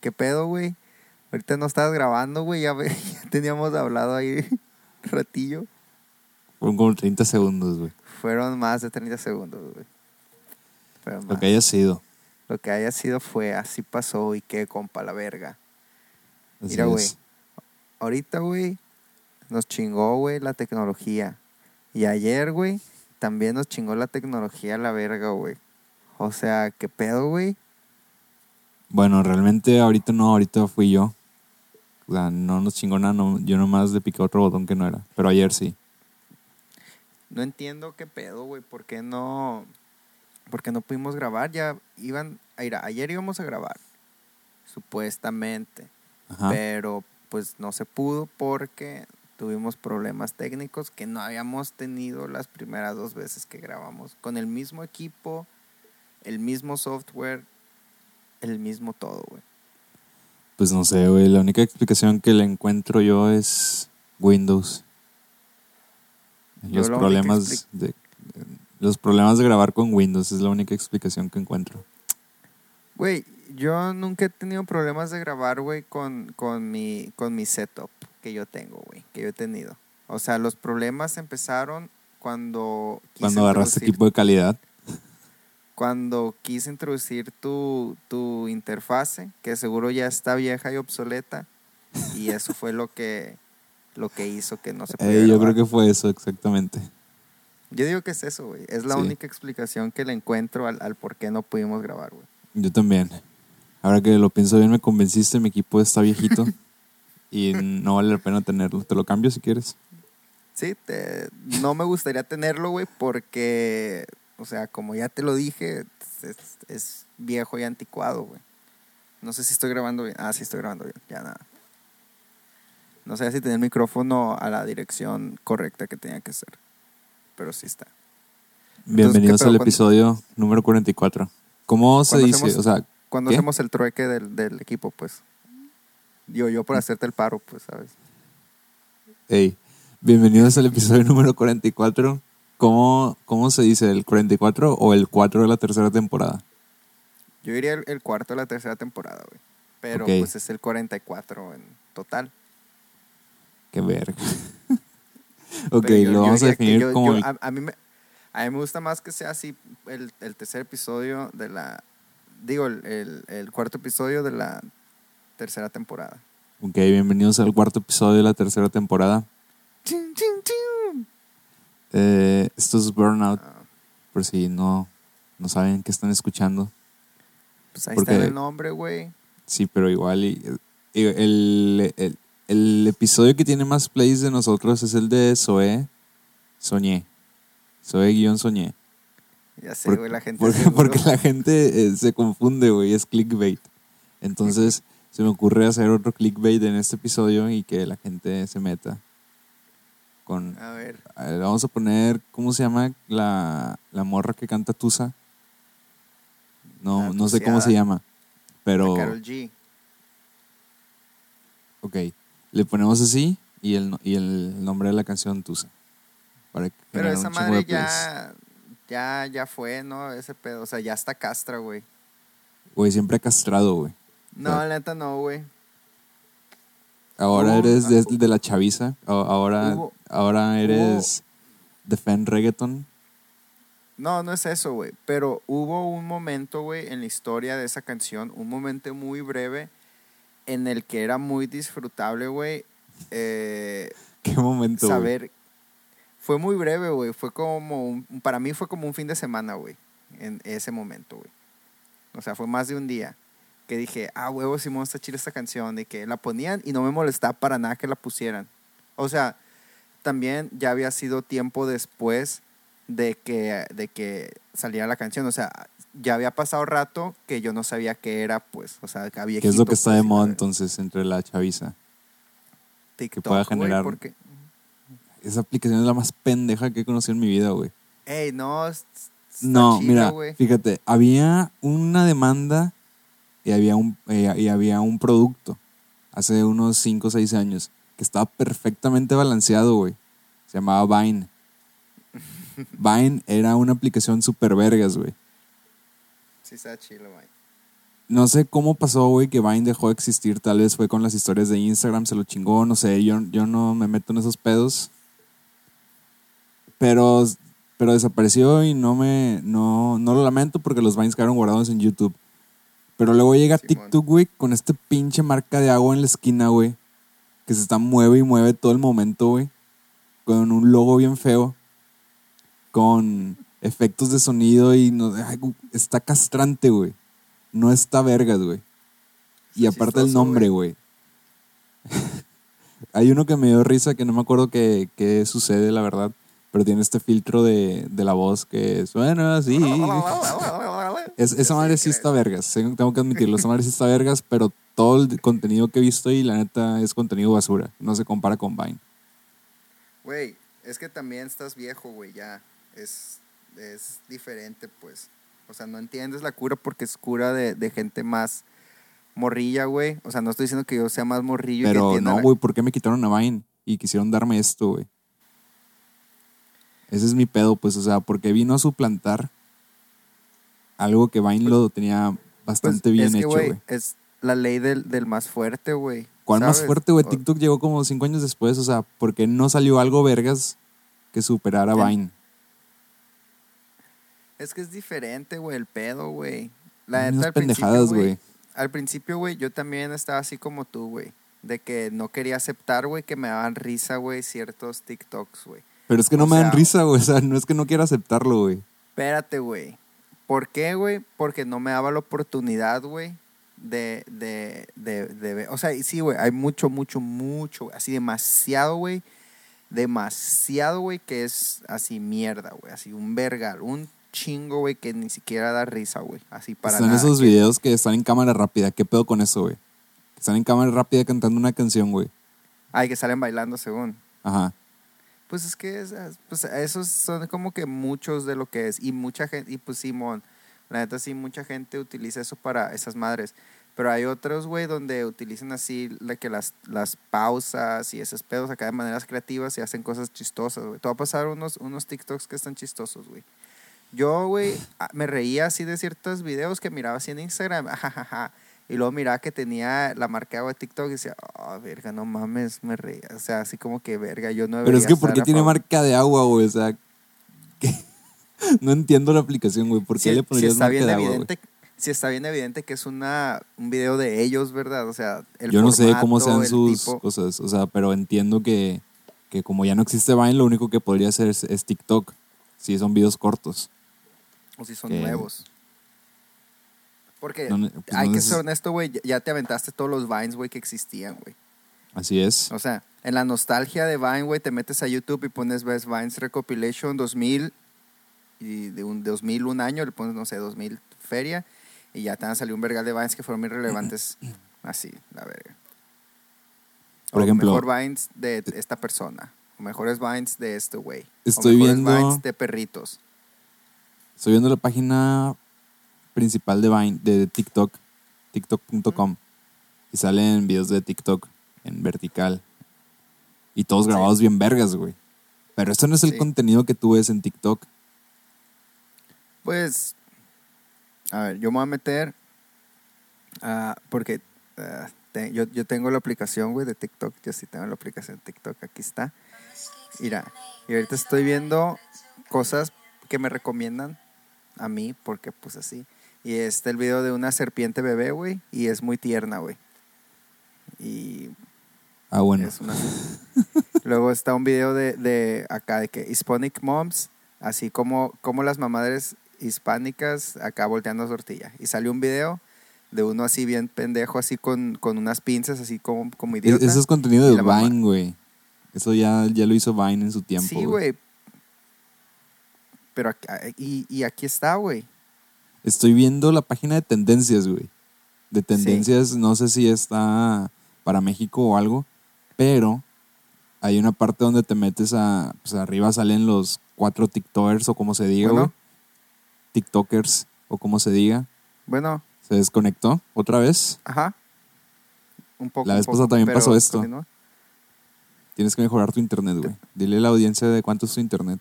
¿qué pedo, güey? Ahorita no estabas grabando, güey, ya, teníamos hablado ahí un ratillo. Fueron como 30 segundos, güey. Fueron más de 30 segundos, güey. Lo más. que haya sido. Lo que haya sido fue, así pasó y qué compa la verga. Así Mira, güey. Ahorita, güey, nos chingó, güey, la tecnología. Y ayer, güey, también nos chingó la tecnología la verga, güey. O sea, ¿qué pedo, güey? Bueno, realmente ahorita no, ahorita fui yo. O sea, no nos chingó nada, no- yo nomás le piqué otro botón que no era. Pero ayer sí. No entiendo qué pedo, güey. ¿Por qué no? ¿Por qué no pudimos grabar? Ya iban. a ir a- ayer íbamos a grabar. Supuestamente. Ajá. Pero pues no se pudo porque tuvimos problemas técnicos que no habíamos tenido las primeras dos veces que grabamos. Con el mismo equipo, el mismo software, el mismo todo, güey. Pues no sé, güey. La única explicación que le encuentro yo es Windows. Los problemas de, los problemas de grabar con Windows es la única explicación que encuentro. Güey, yo nunca he tenido problemas de grabar, güey, con, con, mi, con mi setup que yo tengo, güey, que yo he tenido. O sea, los problemas empezaron cuando... quise Cuando agarraste equipo de calidad. Cuando quise introducir tu, tu interfase, que seguro ya está vieja y obsoleta, y eso fue lo que, lo que hizo que no se pudiera Eh, yo grabar. creo que fue eso exactamente. Yo digo que es eso, güey. Es la Sí. única explicación que le encuentro al, al por qué no pudimos grabar, güey. Yo también. Ahora que lo pienso bien, me convenciste, mi equipo está viejito y no vale la pena tenerlo. Te lo cambio si quieres. Sí, te- no me gustaría tenerlo, güey, porque, o sea, como ya te lo dije, es, es viejo y anticuado, güey. No sé si estoy grabando bien. Ah, sí, estoy grabando bien. Ya nada. No sé si tenía el micrófono a la dirección correcta que tenía que ser. Pero sí está. Bienvenidos al ¿Cuándo- episodio número 44. ¿Cómo se ¿Cuándo dice? hacemos- O sea, Cuando hacemos el trueque del, del equipo, pues. Digo, yo por hacerte el paro, pues, ¿sabes? hey, bienvenidos al episodio número 44. ¿Cómo, ¿Cómo se dice? ¿El 44 o el 4 de la tercera temporada? Yo diría el, el cuarto de la tercera temporada, güey. Pero pues es el 44 en total. Qué verga. ok, yo- lo vamos a definir yo- como yo- el- a, a mí me, a mí me gusta más que sea así el, el tercer episodio de la... Digo, el, el- el cuarto episodio de la tercera temporada. Ok, bienvenidos al cuarto episodio de la tercera temporada. Chin, chin, chin. Eh, esto es Burnout, por si no, no saben qué están escuchando. pues ahí Porque- está el nombre, güey. Sí, pero igual y- y el, el- el episodio que tiene más plays de nosotros es el de Zoe Soñé. Zoe guion Soñé. Ya sé, güey, la gente... Porque, porque la gente eh, se confunde, güey, es clickbait. Entonces se me ocurre hacer otro clickbait en este episodio y que la gente se meta con... A ver, a ver, vamos a poner, ¿cómo se llama la, la morra que canta Tusa? No, no sé cómo se llama, pero... Carol G. Ok, le ponemos así y el, y el nombre de la canción Tusa. Para Pero esa madre ya, ya, ya fue, ¿no? Ese pedo. O sea, ya está castra, güey. Güey, siempre ha castrado, güey. No, la neta no, güey. Ahora Hubo- eres de, de la chaviza. Ahora, Hubo- ahora eres defend reggaeton. No, no es eso, güey. Pero hubo un momento, güey, en la historia de esa canción, un momento muy breve en el que era muy disfrutable, güey. eh, ¿Qué momento, saber. Fue muy breve, güey. Fue como un, para mí fue como un fin de semana, güey. En ese momento, güey. O sea, fue más de un día que dije, ah, huevo, Simón está chida esta canción. De que la ponían y no me molestaba para nada que la pusieran. O sea, también ya había sido tiempo después de que, de que saliera la canción. O sea, ya había pasado rato que yo no sabía qué era, pues. O sea, que había ¿Qué es lo que está de moda entonces entre la chaviza? TikTok, pueda güey, generar- porque, Esa aplicación es la más pendeja que he conocido en mi vida, güey. Ey, no, es- está No, chida, mira, güey. fíjate, había una demanda y había un, eh, y había un producto hace unos 5 o 6 años que estaba perfectamente balanceado, güey. Se llamaba Vine. Vine era una aplicación super vergas, güey. Sí, está chido, güey. no sé cómo pasó, güey, que Vine dejó de existir. Tal vez fue con las historias de Instagram, se lo chingó, no sé. Yo, yo no me meto en esos pedos. Pero, pero desapareció y no me. No, no lo lamento porque los Vines quedaron guardados en YouTube. Pero luego llega Simón. TikTok, güey, con este pinche marca de agua en la esquina, güey. Que se está mueve y mueve todo el momento, güey. Con un logo bien feo. Con efectos de sonido y no, ay, está castrante, güey. No está vergas, güey. Y Está aparte el nombre, güey. Hay uno que me dio risa que no me acuerdo qué, qué sucede, la verdad. Pero tiene este filtro de, de la voz que suena así. Es, esa madre sí está vergas, tengo que admitirlo, esa madre sí está vergas, pero todo el contenido que he visto y la neta es contenido basura, no se compara con Vine. Güey, es que también estás viejo, güey, ya. Es, es diferente, pues. O sea, no entiendes la cura porque es cura de, de gente más morrilla, güey. O sea, no estoy diciendo que yo sea más morrillo. y que Pero entienda no, la- güey, ¿por qué me quitaron a Vine y quisieron darme esto, güey? Ese es mi pedo, pues, o sea, porque vino a suplantar algo que Vine lo tenía Pues, bastante bien es que, hecho, güey, es la ley del, del más fuerte, güey. ¿Cuál más fuerte, güey? O- TikTok llegó como cinco años después, o sea, ¿por qué no salió algo vergas que superara El- Vine? Es que es diferente, güey, el pedo, güey. La neta, al principio, pendejadas, güey. Al principio, güey, yo también estaba así como tú, güey. De que no quería aceptar, güey, que me daban risa, güey, ciertos TikToks, güey. Pero es que no me dan risa, güey, o sea, no es que no quiera aceptarlo, güey. Espérate, güey. ¿Por qué, güey? Porque no me daba la oportunidad, güey, de, de, de, de ver. O sea, y sí, güey, hay mucho, mucho, mucho, así demasiado, güey. Demasiado, güey, que es así mierda, güey. Así un vergal, un chingo, güey, que ni siquiera da risa, güey. Así para Están nada. esos que- videos que están en cámara rápida. ¿Qué pedo con eso, güey? Están en cámara rápida cantando una canción, güey. Ay, que salen bailando según. Ajá. Pues es que esas- pues esos son como que muchos de lo que es. Y mucha gente, y pues Simón, la neta sí, mucha gente utiliza eso para esas madres. Pero hay otros, güey, donde utilizan así la que las, las pausas y esos pedos acá de maneras creativas y hacen cosas chistosas, güey. Te va a pasar unos, unos TikToks que están chistosos, güey. Yo, güey, me reía así de ciertos videos que miraba así en Instagram, ajajaja. Y luego miraba que tenía la marca de agua de TikTok y decía, oh, verga, no mames, me reía. O sea, así como que, verga, yo no Pero es que ¿por qué tiene favor". marca de agua, güey? O sea, ¿qué? no entiendo la aplicación, güey. ¿Por qué si, le si pondrías está marca bien de agua, güey? evidente si está bien evidente que es una un video de ellos verdad o sea el Yo no sé cómo sean sus tipo- cosas, o sea, pero entiendo que, que como ya no existe Vine, lo único que podría hacer es, es TikTok. Si son videos cortos. o si son que- nuevos porque No pues hay no que ser honesto güey ya- te aventaste todos los vines güey que existían güey Así es. o sea en la nostalgia de Vine güey te metes a YouTube y pones Best Vines Recopilation 2000 y de un 2000 un año le pones no sé 2000 feria y ya te han salido un vergal de Vines que fueron muy relevantes así la verga Por ejemplo- mejor Vines de esta persona. O mejores Vines de este güey. Estoy o mejores viendo- Vines de perritos. Estoy viendo la página principal de Vine, de TikTok, tiktok.com. Y salen videos de TikTok en vertical. Y todos Sí. grabados bien vergas, güey. Pero esto no es el Sí. contenido que tú ves en TikTok. Pues, a ver, yo me voy a meter. ah, porque te- yo, yo tengo la aplicación, güey, de TikTok. Yo sí tengo la aplicación de TikTok. Aquí está. Mira, y ahorita estoy viendo cosas que me recomiendan a mí, porque pues así. Y está el video de una serpiente bebé, güey, y es muy tierna, güey. Y Ah, bueno. Es una- Luego está un video de, de acá de que Hispanic Moms, así como, como las mamadres hispánicas acá volteando tortilla. Y salió un video de uno así bien pendejo, así con, con unas pinzas, así como, como E- idiota. Eso es contenido de Vine, güey. Eso ya, ya lo hizo Vine en su tiempo. Sí, güey. Pero y, y aquí está, güey. Estoy viendo la página de tendencias, güey. De tendencias, no sé si está para México o algo, pero hay una parte donde te metes a. Pues arriba salen los cuatro TikTokers o como se diga, Bueno. güey. TikTokers o como se diga. Bueno, Se desconectó otra vez. ajá. Un poco. La vez pasada también pasó esto. continúa. Tienes que mejorar tu internet, güey. Dile a la audiencia de cuánto es tu internet.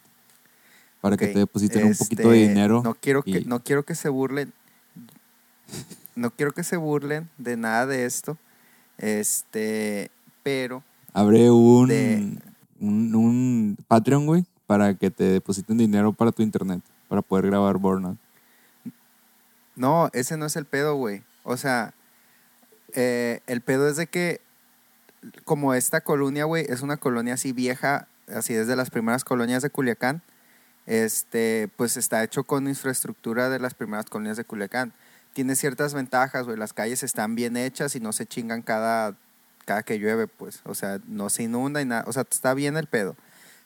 Para que te depositen un poquito de este, dinero. No quiero, que, no quiero que se burlen. no quiero que se burlen de nada de esto. Este, pero Abre un, De- un, un Patreon, güey, para que te depositen dinero para tu internet, para poder grabar Burnout. no, ese no es el pedo, güey. O sea, eh, el pedo es de que como esta colonia, güey, es una colonia así vieja, así desde las primeras colonias de Culiacán, este, pues está hecho con infraestructura de las primeras colonias de Culiacán. Tiene ciertas ventajas, güey, las calles están bien hechas y no se chingan cada, cada que llueve, pues, o sea, no se inunda y nada, o sea, está bien el pedo.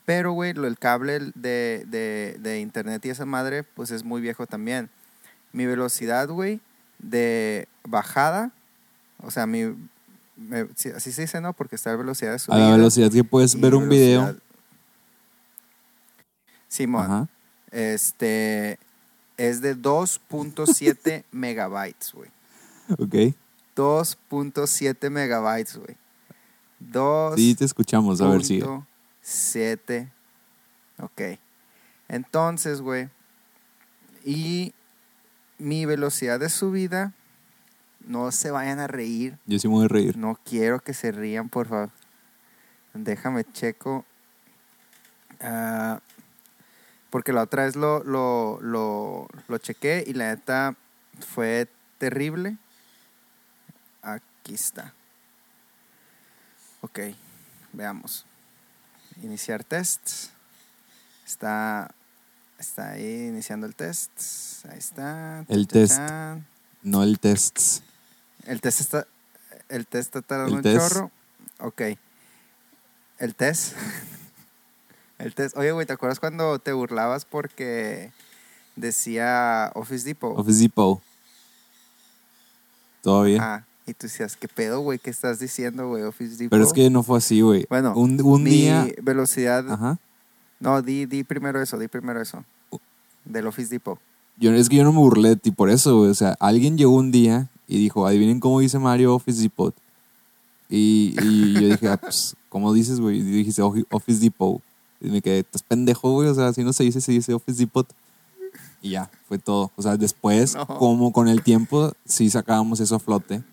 Pero, güey, el cable de, de, de internet y esa madre, pues es muy viejo también. Mi velocidad, güey, de bajada, o sea, mi, me- así se dice, ¿no? Porque está la velocidad de A subida. la velocidad que puedes ver un video. Simón, Ajá. este es de 2.7 megabytes, güey. Ok. 2.7 megabytes, güey. 2. Sí, te escuchamos. A ver, sigue. 7. Ok. Entonces, güey. Y mi velocidad de subida. No se vayan a reír. Yo sí me voy a reír. No quiero que se rían, por favor. Déjame checo. Ah, porque la otra vez lo, lo, lo, lo chequé y la neta fue terrible. Aquí está. Ok, veamos. Iniciar test. Está, está ahí iniciando el test. Ahí está. El test. No el test. El test está. El test está tardando El un test. chorro. Ok. El test. el test. Oye, güey, ¿te acuerdas cuando te burlabas porque decía Office Depot? Office Depot. Todavía. Ah, y tú decías, ¿qué pedo, güey? ¿Qué estás diciendo, güey? Office Depot. Pero es que no fue así, güey. Bueno, un, un mi día. velocidad. Ajá. No, di, di primero eso, di primero eso. Del Office Depot. Yo, es que yo no me burlé de ti por eso, güey. O sea, alguien llegó un día y dijo, adivinen cómo dice Mario Office Depot. Y, y yo dije, ah, pues, ¿cómo dices, güey? Y dijiste "Ofi- Office Depot. Y me quedé, estás pendejo, güey. O sea, si no se dice, se dice Office Depot. Y ya, fue todo. O sea, después, No. como con el tiempo, sí sacábamos eso a flote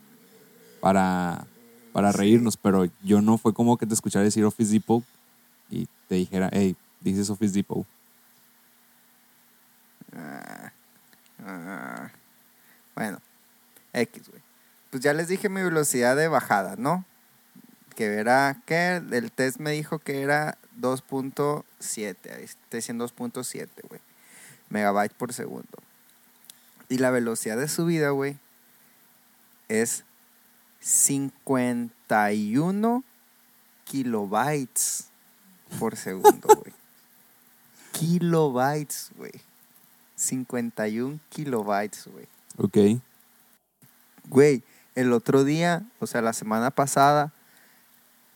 para, para reírnos. Pero yo no fue como que te escuchara decir Office Depot y te dijera, hey, dices Office Depot. Ah, ah. Bueno, X, güey. Pues ya les dije mi velocidad de bajada, ¿no? Que era, que el test me dijo que era 2.7, ahí está diciendo 2.7, güey. Megabyte por segundo. Y la velocidad de subida, güey, es 51 kilobytes por segundo, güey. kilobytes, güey. 51 kilobytes, güey. Ok. Güey, el otro día, o sea, la semana pasada,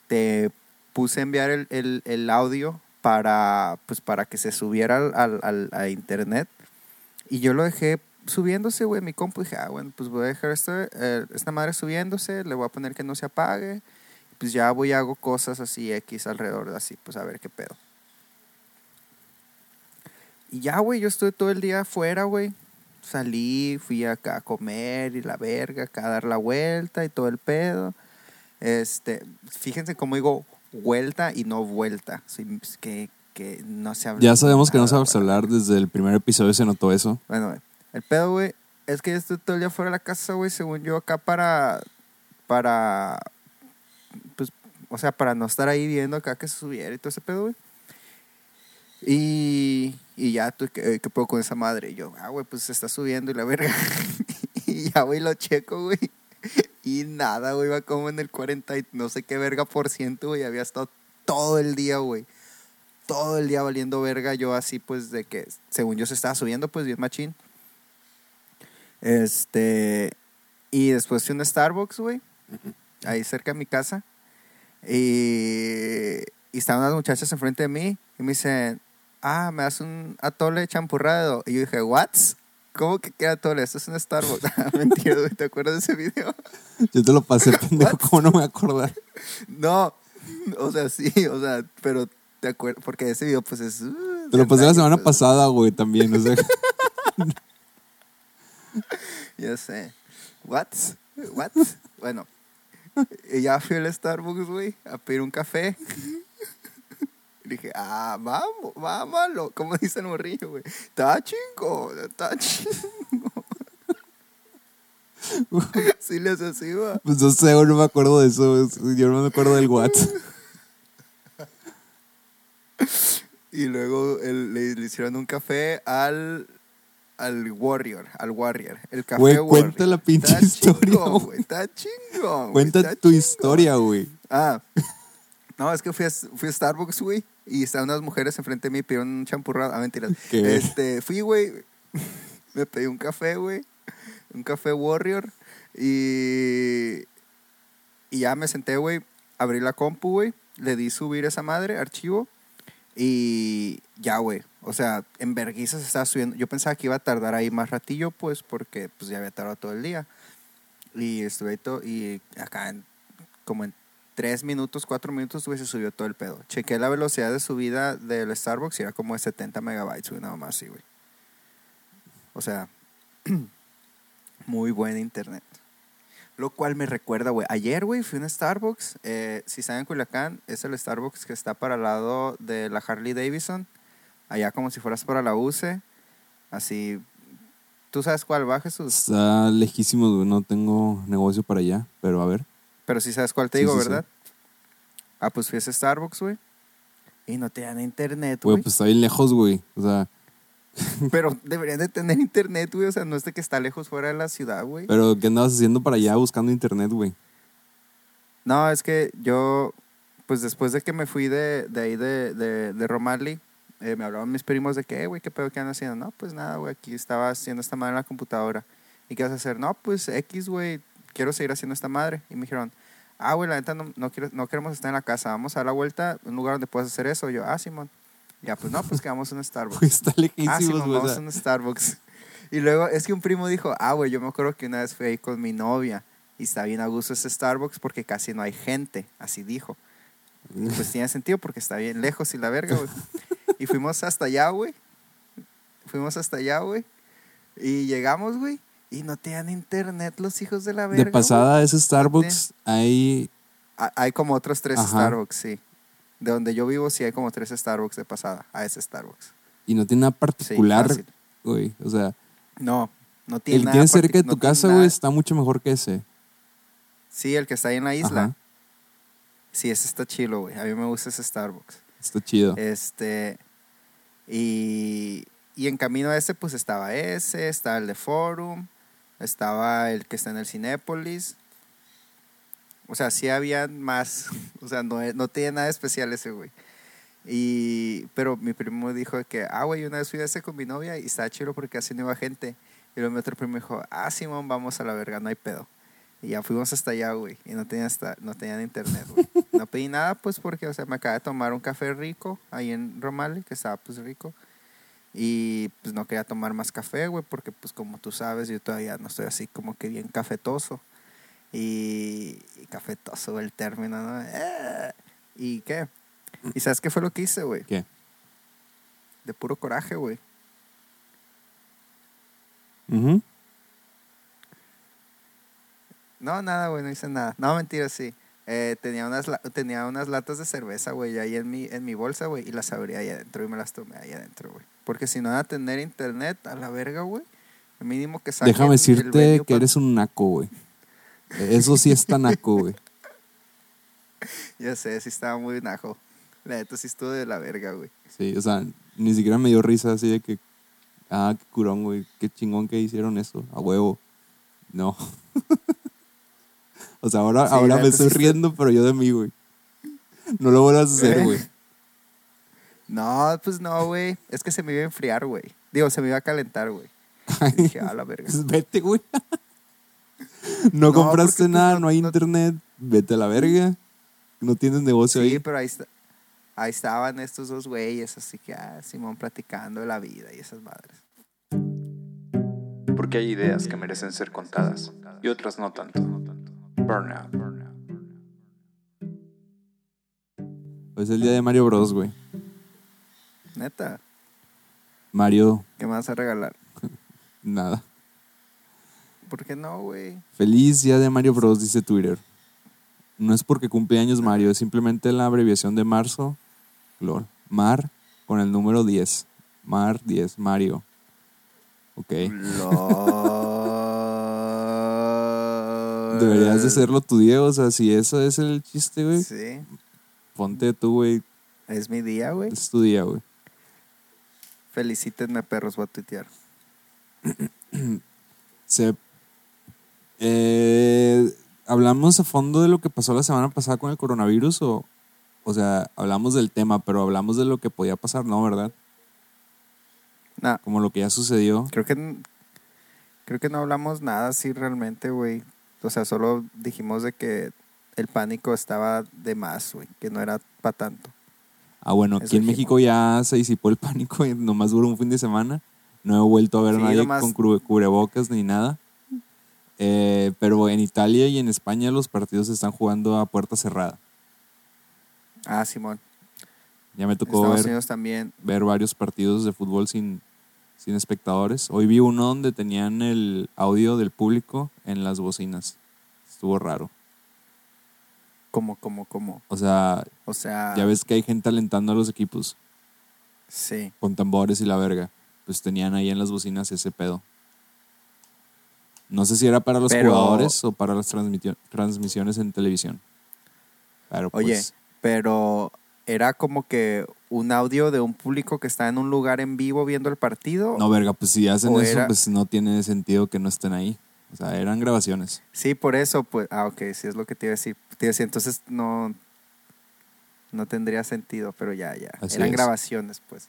te puse a enviar el, el- audio para, pues, para que se subiera al, al- a internet. Y yo lo dejé subiéndose, güey, mi compu. Dije, ah, bueno, pues voy a dejar esto, eh, esta madre subiéndose, le voy a poner que no se apague. Pues ya voy y hago cosas así X alrededor, así, pues a ver qué pedo. Y ya, güey, yo estuve todo el día afuera, güey. Salí, fui acá a comer y la verga, acá a dar la vuelta y todo el pedo. Este, fíjense cómo digo vuelta y no vuelta. Sí, que, que no se habla. Ya sabemos que no nada, sabes güey. hablar, desde el primer episodio se notó eso. Bueno, el pedo, güey, es que yo estoy todo el día fuera de la casa, güey, según yo, acá para, para, pues, o sea, para no estar ahí viendo acá que se subiera y todo ese pedo, güey. Y, y ya, tú, ¿qué, qué puedo con esa madre? Y yo, ah, güey, pues se está subiendo y la verga. y ya, güey, lo checo, güey. Y nada, güey, iba como en el 40 y no sé qué verga por ciento, güey. Había estado todo el día, güey. Todo el día valiendo verga. Yo así, pues, de que, según yo se estaba subiendo, pues, bien machín. Este. Y después fui a un Starbucks, güey. Ahí cerca de mi casa. Y, y estaban unas muchachas enfrente de mí. Y me dicen, ah, me das un atole champurrado. Y yo dije, ¿what? ¿Cómo que qué atole? Esto es un Starbucks. Ah, Mentira, güey. ¿Te acuerdas de ese video? Yo te lo pasé, pendejo, ¿cómo no me voy a acordar? No. O sea, sí, o sea, pero te acuerdas. Porque ese video, pues es. uh, Te lo pasé la semana pues. pasada, güey, también. O sea, Ya sé. ¿What? ¿What? bueno, y ya fui al Starbucks, güey, a pedir un café. Dije, ah, vamos, vámonos. Como dice el morrillo, güey. Está chingo, está chingo. sí le hace así, va. Pues no sé, no me acuerdo de eso. Yo no me acuerdo del what. Y luego el- le, le hicieron un café al al Warrior, al Warrior, el café Güey, Warrior. cuenta la pinche Está historia, chingón, güey. Está chingón. Cuenta está tu chingón. historia, güey. Ah, no, es que fui a, fui a Starbucks, güey, y estaban unas mujeres enfrente de mí y pidieron un champurrado. Ah, mentiras. ¿Qué? Este, fui, güey, me pedí un café, güey, un café Warrior, y, y ya me senté, güey, abrí la compu, güey, le di subir esa madre, archivo, y ya, güey, o sea, en vergüenza se estaba subiendo. Yo pensaba que iba a tardar ahí más ratillo, pues, porque pues ya había tardado todo el día. Y estuve ahí todo, y acá en- como en tres minutos, cuatro minutos, güey, se subió todo el pedo. Chequé la velocidad de subida del Starbucks y era como de 70 megabytes, güey, nada más así, güey. O sea, muy buen internet. Lo cual me recuerda, güey, ayer, güey, fui a un Starbucks. eh, si saben Culiacán, es el Starbucks que está para el lado de la Harley Davidson. Allá como si fueras para la UCE. Así, ¿tú sabes cuál va, Jesús? Está lejísimo, güey. No tengo negocio para allá, pero a ver. Pero sí sabes cuál te Sí, digo, sí, sí. ¿verdad? Ah, pues fui a ese Starbucks, güey. Y no te dan internet, Güey, güey. pues está bien lejos, güey. O sea, Pero deberían de tener internet, güey. O sea, no es de que está lejos fuera de la ciudad, güey. pero ¿qué andabas haciendo para allá buscando internet, güey? No, es que yo, pues después de que me fui de, de ahí de, de, de Romali, eh, me hablaban mis primos de que, "Eh, güey, ¿qué pedo que andan haciendo? No, pues nada, güey, aquí estaba haciendo esta madre en la computadora. ¿Y qué vas a hacer? No, pues X, güey, quiero seguir haciendo esta madre. Y me dijeron, ah, güey, la neta no, no, quiero, no queremos estar en la casa, vamos a dar la vuelta, a un lugar donde puedas hacer eso. Y yo, ah, Simón. Ya, pues no, pues que vamos a un Starbucks. Está Ah, lejísimo, güey. o vamos sea, a un Starbucks. Y luego es que un primo dijo, ah, güey, yo me acuerdo que una vez fui ahí con mi novia y está bien a gusto ese Starbucks porque casi no hay gente, así dijo. Y pues tiene sentido porque está bien lejos y la verga, güey. Y fuimos hasta allá, güey. Fuimos hasta allá, güey. Y llegamos, güey. Y no tenían internet los hijos de la verga. de pasada a ese Starbucks hay... Hay como otros tres Ajá. Starbucks, sí. De donde yo vivo sí hay como tres Starbucks de pasada a ese Starbucks. Y no tiene nada Sí, particular, güey. O sea, No, no tiene el que nada tiene cerca de tu no casa, güey, está mucho mejor que ese. Sí, el que está ahí en la isla. Ajá, Sí, ese está chilo, güey. A mí me gusta ese Starbucks. está chido. Este. Y, y en camino a ese, pues estaba ese, estaba el de Forum, estaba el que está en el Cinépolis. O sea, sí habían más. O sea, no, no tiene nada especial ese, güey. Y, pero mi primo dijo que, ah, güey, una vez fui a ese con mi novia y estaba chido porque casi no iba gente. Y luego mi otro primo dijo, ah, Simón, vamos a la verga, no hay pedo. Y ya fuimos hasta allá, güey. Y no tenían, no tenían internet, güey. No pedí nada, pues, porque, o sea, me acabé de tomar un café rico ahí en Romale, que estaba, pues, rico. Y, pues, no quería tomar más café, güey, porque, pues, como tú sabes, yo todavía no estoy así como que bien cafetoso. Y, y cafetoso el término, ¿no? Eh, ¿Y qué? ¿Y sabes qué fue lo que hice, güey? ¿Qué? De puro coraje, güey. No, nada, güey, no hice nada. No, mentira, sí. Eh, tenía, unas, tenía unas latas de cerveza, güey, ahí en mi, en mi bolsa, güey, y las abrí ahí adentro y me las tomé ahí adentro, güey. Porque si no van a tener internet, a la verga, güey. Mínimo que saquen Déjame decirte que eres un naco, güey. Eso sí está naco, güey. Ya sé, sí estaba muy najo. La neta sí estuvo de la verga, güey. Sí, o sea, ni siquiera me dio risa así de que, ah, qué curón, güey, qué chingón que hicieron eso, a huevo. No. o sea, ahora, Sí, ahora me sí estoy está- riendo, pero yo de mí, güey. No lo vuelvas a hacer, ¿Eh? güey. No, pues no, güey. Es que se me iba a enfriar, güey. Digo, se me iba a calentar, güey. Dije, a la verga. Pues vete, güey. no, No, compraste pues, nada, no- no, hay no- internet, vete a la verga. No tienes negocio Sí, ahí. pero ahí, está, ahí estaban estos dos güeyes, así que, ah, Simón platicando de la vida y esas madres. Porque hay ideas que merecen ser contadas y otras no tanto. Burnout. Hoy es el día de Mario Bros, güey. ¿Por qué no, güey? Feliz día de Mario Bros, dice Twitter. No es porque cumple años Mario, es simplemente la abreviación de marzo. Lol. Mar con el número 10. Mar 10, Mario. Ok. Lol. Deberías de hacerlo tu día, o sea, si eso es el chiste, güey, Sí, ponte tú, güey, es mi día, güey. es tu día, güey. Felicítenme, perros, voy a tuitear. Se, eh, ¿Hablamos a fondo de lo que pasó la semana pasada con el coronavirus o, o sea, hablamos del tema, pero hablamos de lo que podía pasar, ¿no? ¿Verdad? Nah, Como lo que ya sucedió. creo que creo que no hablamos nada así realmente, güey. O sea, solo dijimos de que el pánico estaba de más, güey, que no era para tanto. Ah, bueno, Eso aquí en dijimos. México ya se disipó el pánico y nomás duró un fin de semana. No he vuelto a ver a Sí, nadie nomás- con cubrebocas ni nada. Eh, pero en Italia y en España los partidos se están jugando a puerta cerrada. Ah, Simón. Ya me tocó Estados ver, Unidos también. ver varios partidos de fútbol sin, sin espectadores. Hoy vi uno donde tenían el audio del público en las bocinas. Estuvo raro. Como, como, como. O sea, O sea, ya ves que hay gente alentando a los equipos sí. con tambores y la verga. Pues tenían ahí en las bocinas ese pedo. No sé si era para los Pero- jugadores o para las transmisiones en televisión. Pero pues, Oye, pero era como que un audio de un público que está en un lugar en vivo viendo el partido. no, verga, pues si hacen eso, era- pues no tiene sentido que no estén ahí. O sea, eran grabaciones. Sí, por eso, pues, ah, ok, sí es lo que te iba a decir. Te iba a decir, entonces no, no tendría sentido, pero ya, ya. Así Eran es. grabaciones, pues.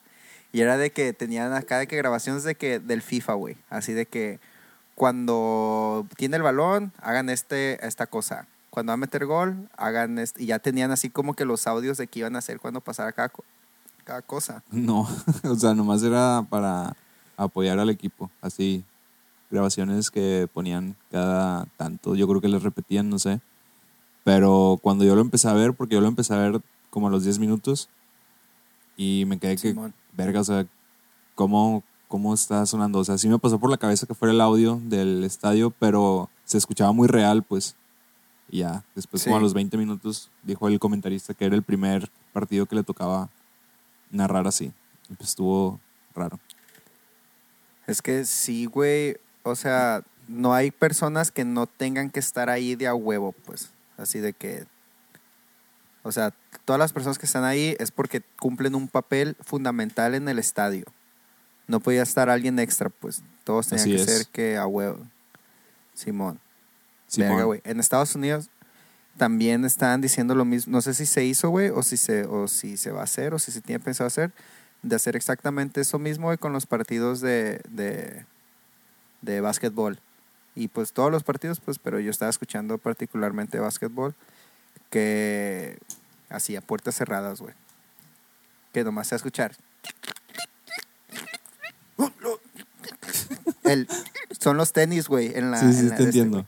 Y era de que tenían acá de que grabaciones de que del FIFA, güey. Así de que cuando tiene el balón, hagan este, esta cosa. Cuando va a meter gol, hagan este. Y ya tenían así como que los audios de qué iban a hacer cuando pasara cada, cada cosa. No, o sea, nomás era para apoyar al equipo. Así, grabaciones que ponían cada tanto. Yo creo que les repetían, no sé. Pero cuando yo lo empecé a ver, porque yo lo empecé a ver como a los 10 minutos, y me quedé que, verga, o sea, ¿cómo, ¿cómo está sonando? O sea, sí me pasó por la cabeza que fuera el audio del estadio, pero se escuchaba muy real, pues. Y ya, después como a Sí. los 20 minutos dijo el comentarista que era el primer partido que le tocaba narrar así. Pues estuvo raro. Es que sí, güey. O sea, no hay personas que no tengan que estar ahí de a huevo, pues. Así de que. O sea, todas las personas que están ahí es porque cumplen un papel fundamental en el estadio. No podía estar alguien extra, pues. Todos tenían Así que es. ser que a huevo. Simón. Simón. Verga, güey. En Estados Unidos también estaban diciendo lo mismo. No sé si se hizo, güey, o si se, o si se va a hacer, o si se tiene pensado hacer, de hacer exactamente eso mismo, güey, con los partidos de, de, de básquetbol. Y pues todos los partidos, pues, pero yo estaba escuchando particularmente básquetbol, que así a puertas cerradas, güey. Que nomás se va a escuchar. El, son los tenis, güey, en la... sí, sí, en la te este, entiendo.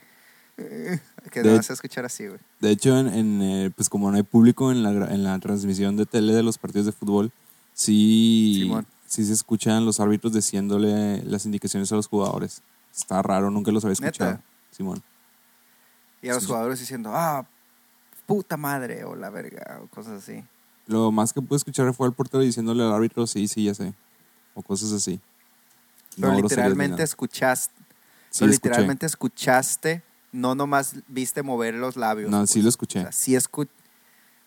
güey. Que De- nomás se va a escuchar así, güey. De hecho, en, en, eh, pues como no hay público en la, en la transmisión de tele de los partidos de fútbol, sí, Simón. sí se escuchan los árbitros diciéndole las indicaciones a los jugadores. Está raro, nunca los había escuchado. ¿Neta? Simón. Y a los Sí. jugadores diciendo, ah, puta madre, o la verga, o cosas así. Lo más que pude escuchar fue al portero diciéndole al árbitro, sí, sí, ya sé. O cosas así. Pero No literalmente escuchaste, Sí, literalmente escuchaste, no nomás viste mover los labios. No, pues. sí lo escuché. O sea, sí escu-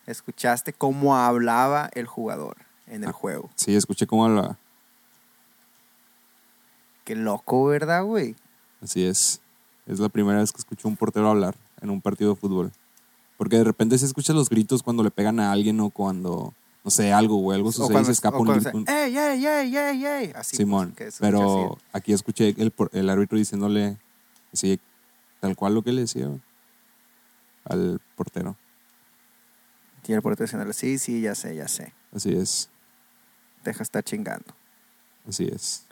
escuchaste cómo hablaba el jugador en el Ah. juego. Sí, escuché cómo hablaba. Qué loco, ¿verdad, güey? Así es. Es la primera vez que escucho a un portero hablar en un partido de fútbol. Porque de repente se escuchan los gritos cuando le pegan a alguien o cuando, no sé, algo, güey, algo sucede y se escapa un grito. un- ¡Ey, ey, ey, ey, ey! Así, Simón. pues, escucha pero así. aquí escuché el, el árbitro diciéndole así, tal cual lo que le decía al portero. Y el portero diciéndole, sí, sí, ya sé, ya sé. Así es, Deja estar chingando. así es.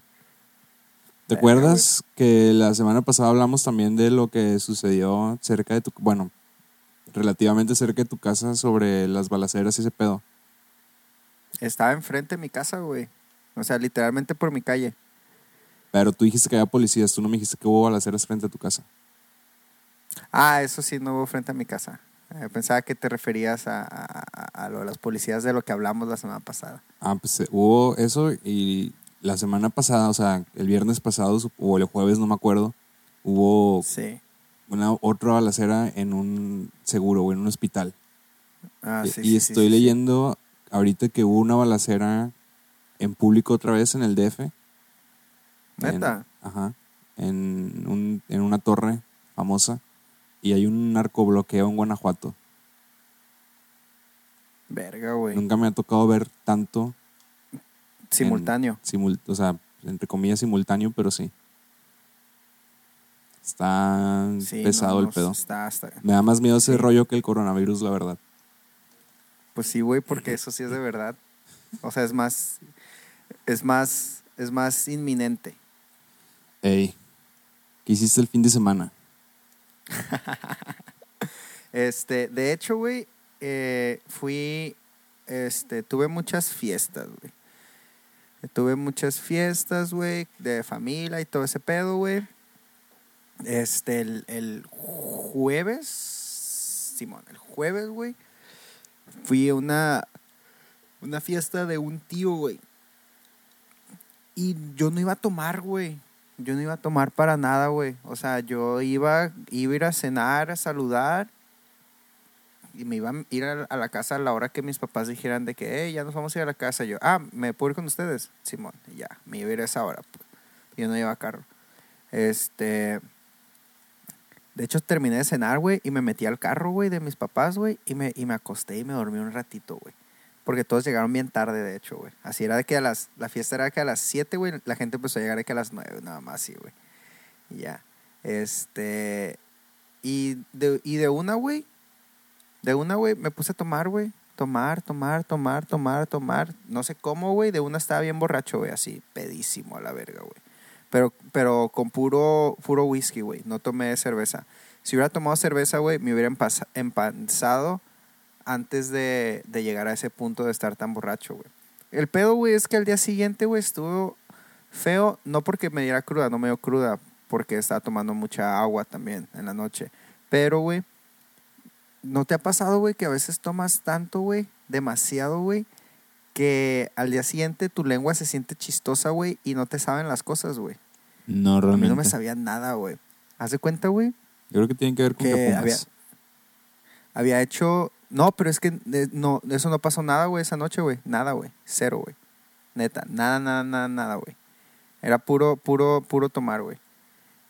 ¿Te acuerdas que la semana pasada hablamos también de lo que sucedió cerca de tu, bueno, relativamente cerca de tu casa sobre las balaceras y ese pedo? Estaba enfrente de mi casa, güey. O sea, literalmente por mi calle. Pero tú dijiste que había policías, tú no me dijiste que hubo balaceras frente a tu casa. Ah, eso sí, no hubo frente a mi casa. Eh, pensaba que te referías a, a- a lo de las policías de lo que hablamos la semana pasada. Ah, pues eh, hubo eso y la semana pasada, o sea, el viernes pasado o el jueves, no me acuerdo, hubo Sí. una otra balacera en un seguro o en un hospital. Ah, y sí, y sí, sí, estoy leyendo ahorita que hubo una balacera en público otra vez en el DF. En- ¿Neta? ajá. En, un- en una torre famosa. Y hay un narcobloqueo en Guanajuato. Verga, güey. Nunca me ha tocado ver tanto, Simultáneo. simul- o sea, entre comillas simultáneo, pero sí. Está Sí, pesado no, el pedo. Está, está- Me da más miedo ese Sí. rollo que el coronavirus, la verdad. Pues sí, güey, porque eso sí es de verdad. O sea, es más, es más, es más inminente. Ey, ¿qué hiciste el fin de semana? Este, de hecho, güey, eh, fui, este, tuve muchas fiestas, güey. Tuve muchas fiestas, güey, de familia y todo ese pedo, güey. Este, el, el jueves, Simón, el jueves, güey, fui a una, una fiesta de un tío, güey. Y yo no iba a tomar, güey. Yo no iba a tomar para nada, güey. O sea, yo iba, iba a ir a cenar, a saludar. Y me iba a ir a, a la casa a la hora que mis papás dijeran de que, hey, ya nos vamos a ir a la casa. Yo, ah, ¿me puedo ir con ustedes? Simón, ya, me iba a ir a esa hora. pues. Yo no iba carro. Este. De hecho, terminé de cenar, güey, y me metí al carro, güey, de mis papás, güey, y me, y me acosté y me dormí un ratito, güey. Porque todos llegaron bien tarde, de hecho, güey. Así era de que a las. La fiesta era que a las 7, güey, la gente empezó a llegar de que a las 9, nada más, sí, güey. Y ya. Este. Y de, y de una, güey. De una, güey, me puse a tomar, güey. Tomar, tomar, tomar, tomar, tomar. No sé cómo, güey. De una estaba bien borracho, güey. Así, pedísimo a la verga, güey. Pero, pero con puro, puro whisky, güey. No tomé cerveza. Si hubiera tomado cerveza, güey, me hubiera empanzado antes de, de llegar a ese punto de estar tan borracho, güey. El pedo, güey, es que al día siguiente, güey, estuvo feo. No porque me diera cruda, no me dio cruda. Porque estaba tomando mucha agua también en la noche. Pero, güey, ¿no te ha pasado, güey, que a veces tomas tanto, güey, demasiado, güey, que al día siguiente tu lengua se siente chistosa, güey, y no te saben las cosas, güey? No, A mí realmente. no me sabía nada, güey. ¿Haz de cuenta, güey? Yo creo que tiene que ver con que, que había hecho... No, pero es que de- no, eso no pasó nada, güey, esa noche, güey. Nada, güey. Cero, güey. Neta. Nada, nada, nada, nada, güey. Era puro, puro, puro tomar, güey.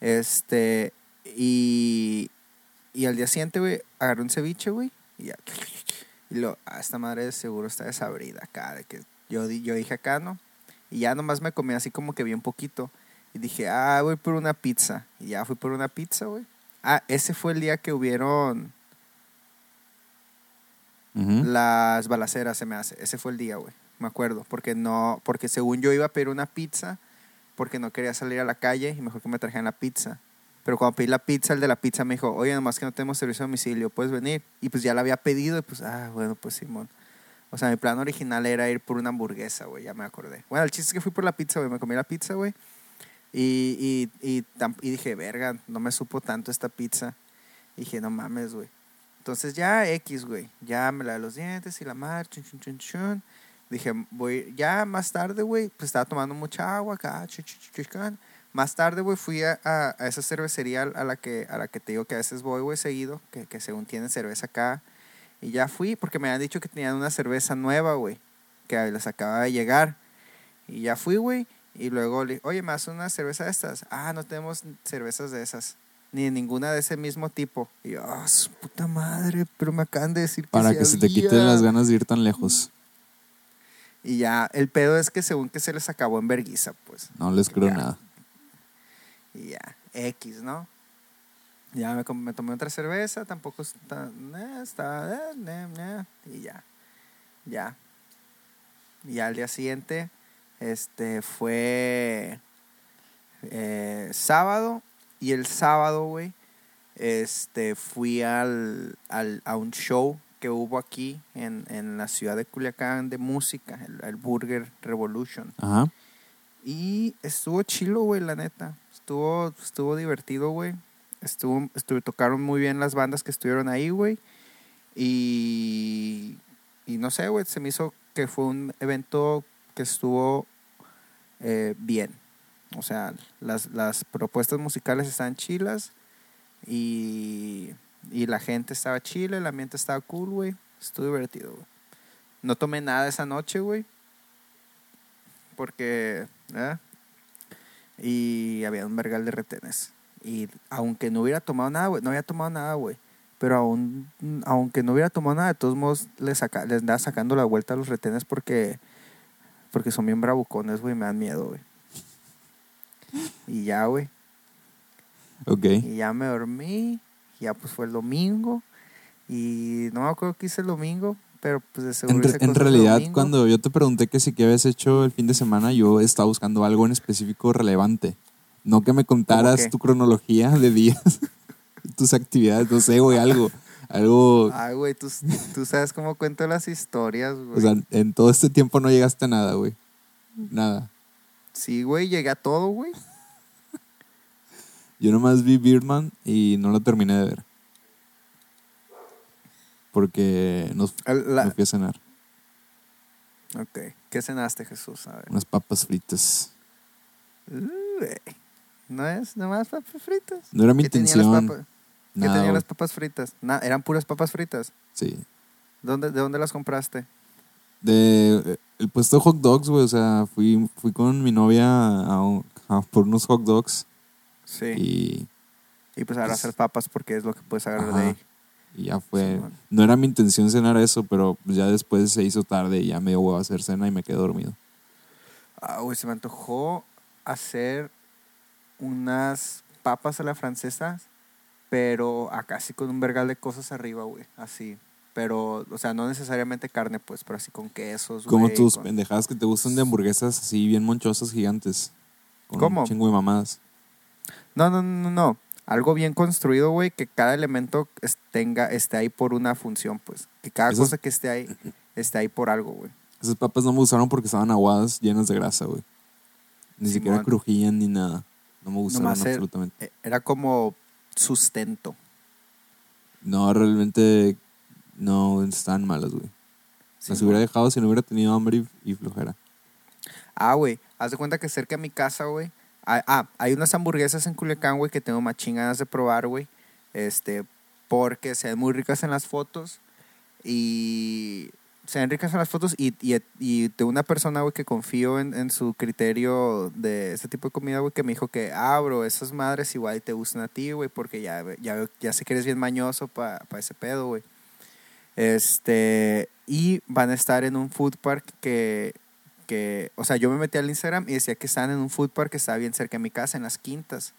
Este... Y... Y al día siguiente, güey, agarré un ceviche, güey. Y ya... Y lo... Ah, esta madre de seguro está desabrida acá. De que yo, yo dije acá, ¿no? Y ya nomás me comí así como que bien poquito. Y dije, ah, voy por una pizza. Y ya fui por una pizza, güey. Ah, ese fue el día que hubieron Las balaceras, se me hace. Ese fue el día, güey. Me acuerdo. Porque no, porque según yo iba a pedir una pizza, porque no quería salir a la calle y mejor que me trajeran la pizza. Pero cuando pedí la pizza, el de la pizza me dijo, oye, nomás que no tenemos servicio a domicilio, ¿puedes venir? Y pues ya la había pedido y pues, ah, bueno, pues Simón. O sea, mi plan original era ir por una hamburguesa, güey, ya me acordé. Bueno, el chiste es que fui por la pizza, güey, me comí la pizza, güey. Y, y, y, y dije, verga, no me supo tanto esta pizza. Y dije, no mames, güey. Entonces ya X, güey. Ya me la de los dientes y la madre, chun, chun, chun, chun. Dije, voy, ya más tarde, güey, pues estaba tomando mucha agua acá, chu, chu, chu, chu, chun. Más tarde, güey, fui a, esa cervecería a la que, a la que te digo que a veces voy, güey, seguido, que, que según tienen cerveza acá. Y ya fui porque me habían dicho que tenían una cerveza nueva, güey, que les acaba de llegar. Y ya fui, güey. Y luego le oye, ¿me una cerveza de estas? Ah, no tenemos cervezas de esas. Ni ninguna de ese mismo tipo. Y yo, ah, su puta madre, pero me acaban de decir que Para sí que se te había". quiten las ganas de ir tan lejos. Y ya, el pedo es que según que se les acabó en verguiza, pues. No les creo Ya. nada. Y ya, X, ¿no? Ya me, tomé otra cerveza, tampoco está, eh, está, eh, ne, y ya, ya. Y al día siguiente, este, fue eh, sábado, y el sábado, güey, este, fui al, al, a un show que hubo aquí en, en la ciudad de Culiacán de música, el, el Burger Revolution. Ajá. Y estuvo chilo, güey, la neta. Estuvo, estuvo divertido, güey. Estuvo, estuvo, tocaron muy bien las bandas que estuvieron ahí, güey. Y, y no sé, güey, se me hizo que fue un evento que estuvo eh, bien. O sea, las, las propuestas musicales están chilas y, y la gente estaba chila, el ambiente estaba cool, güey. Estuvo divertido, güey. No tomé nada esa noche, güey. Porque, ¿eh? Y había un vergal de retenes. Y aunque no hubiera tomado nada, güey, no había tomado nada, güey. Pero aún, aunque no hubiera tomado nada, de todos modos les, saca, andaba sacando la vuelta a los retenes porque, porque son bien bravucones, güey, me dan miedo, güey. Y ya, güey. Ok. Y ya me dormí. Ya pues fue el domingo. Y no me acuerdo qué hice el domingo, pero pues de seguro En, re- hice en cosas el realidad, cuando yo te pregunté que si qué habías hecho el fin de semana, yo estaba buscando algo en específico relevante. No que me contaras tu cronología de días, tus actividades, no sé, güey, algo. Algo. Ay, güey, tú, tú sabes cómo cuento las historias, güey. O sea, en todo este tiempo no llegaste a nada, güey. Nada. Sí, güey, llegué a todo, güey. Yo nomás vi Birdman y no lo terminé de ver. Porque nos, la- me fui a cenar. Ok. ¿Qué cenaste, Jesús? A ver. Unas papas fritas. Uy, ¿No es nomás papas fritas? No era mi ¿Qué tenían las intención. papas- ¿Qué tenían las papas fritas? Na- eran puras papas fritas. Sí. ¿Dónde, ¿De dónde las compraste? De eh, el puesto de hot dogs, güey. O sea, fui, fui con mi novia a por unos hot dogs Sí. y, Y pues agarras Pues- papas porque es lo que puedes agarrar de ahí. y ya fue. No era mi intención cenar eso, pero ya después se hizo tarde y ya me dio huevo a hacer cena y me quedé dormido. Ah, güey, se me antojó hacer unas papas a la francesa, pero acá sí con un vergal de cosas arriba, güey. Así. Pero, o sea, no necesariamente carne, pues, pero así con quesos, Como tus con- pendejadas que te gustan de hamburguesas así bien monchosas, gigantes. Con ¿Cómo? Un chingo de mamadas. No, no, no, no. Algo bien construido, güey, que cada elemento tenga, esté ahí por una función, pues. Que cada Esas- cosa que esté ahí, esté ahí por algo, güey. Esas papas no me gustaron porque estaban aguadas, llenas de grasa, güey. Ni siquiera crujían ni nada. No me gustaron Nomás era- absolutamente. Eh, Era como sustento. No, realmente no estaban malas, güey. Las hubiera dejado si no hubiera tenido hambre y, y flojera. Ah, güey, haz de cuenta que cerca de mi casa, güey. Ah, ah, hay unas hamburguesas en Culiacán, güey, que tengo más chingadas de probar, güey. Este, porque se ven muy ricas en las fotos. Y se ven ricas en las fotos. Y, y, y de una persona, güey, que confío en, en su criterio de ese tipo de comida, güey, que me dijo que, ah, bro, esas madres igual te gustan a ti, güey, porque ya, ya, ya sé que eres bien mañoso para ese pedo, güey. Este, y van a estar en un food park que, que, o sea, yo me metí al Instagram y decía que estaban en un food park que estaba bien cerca de mi casa, en las quintas.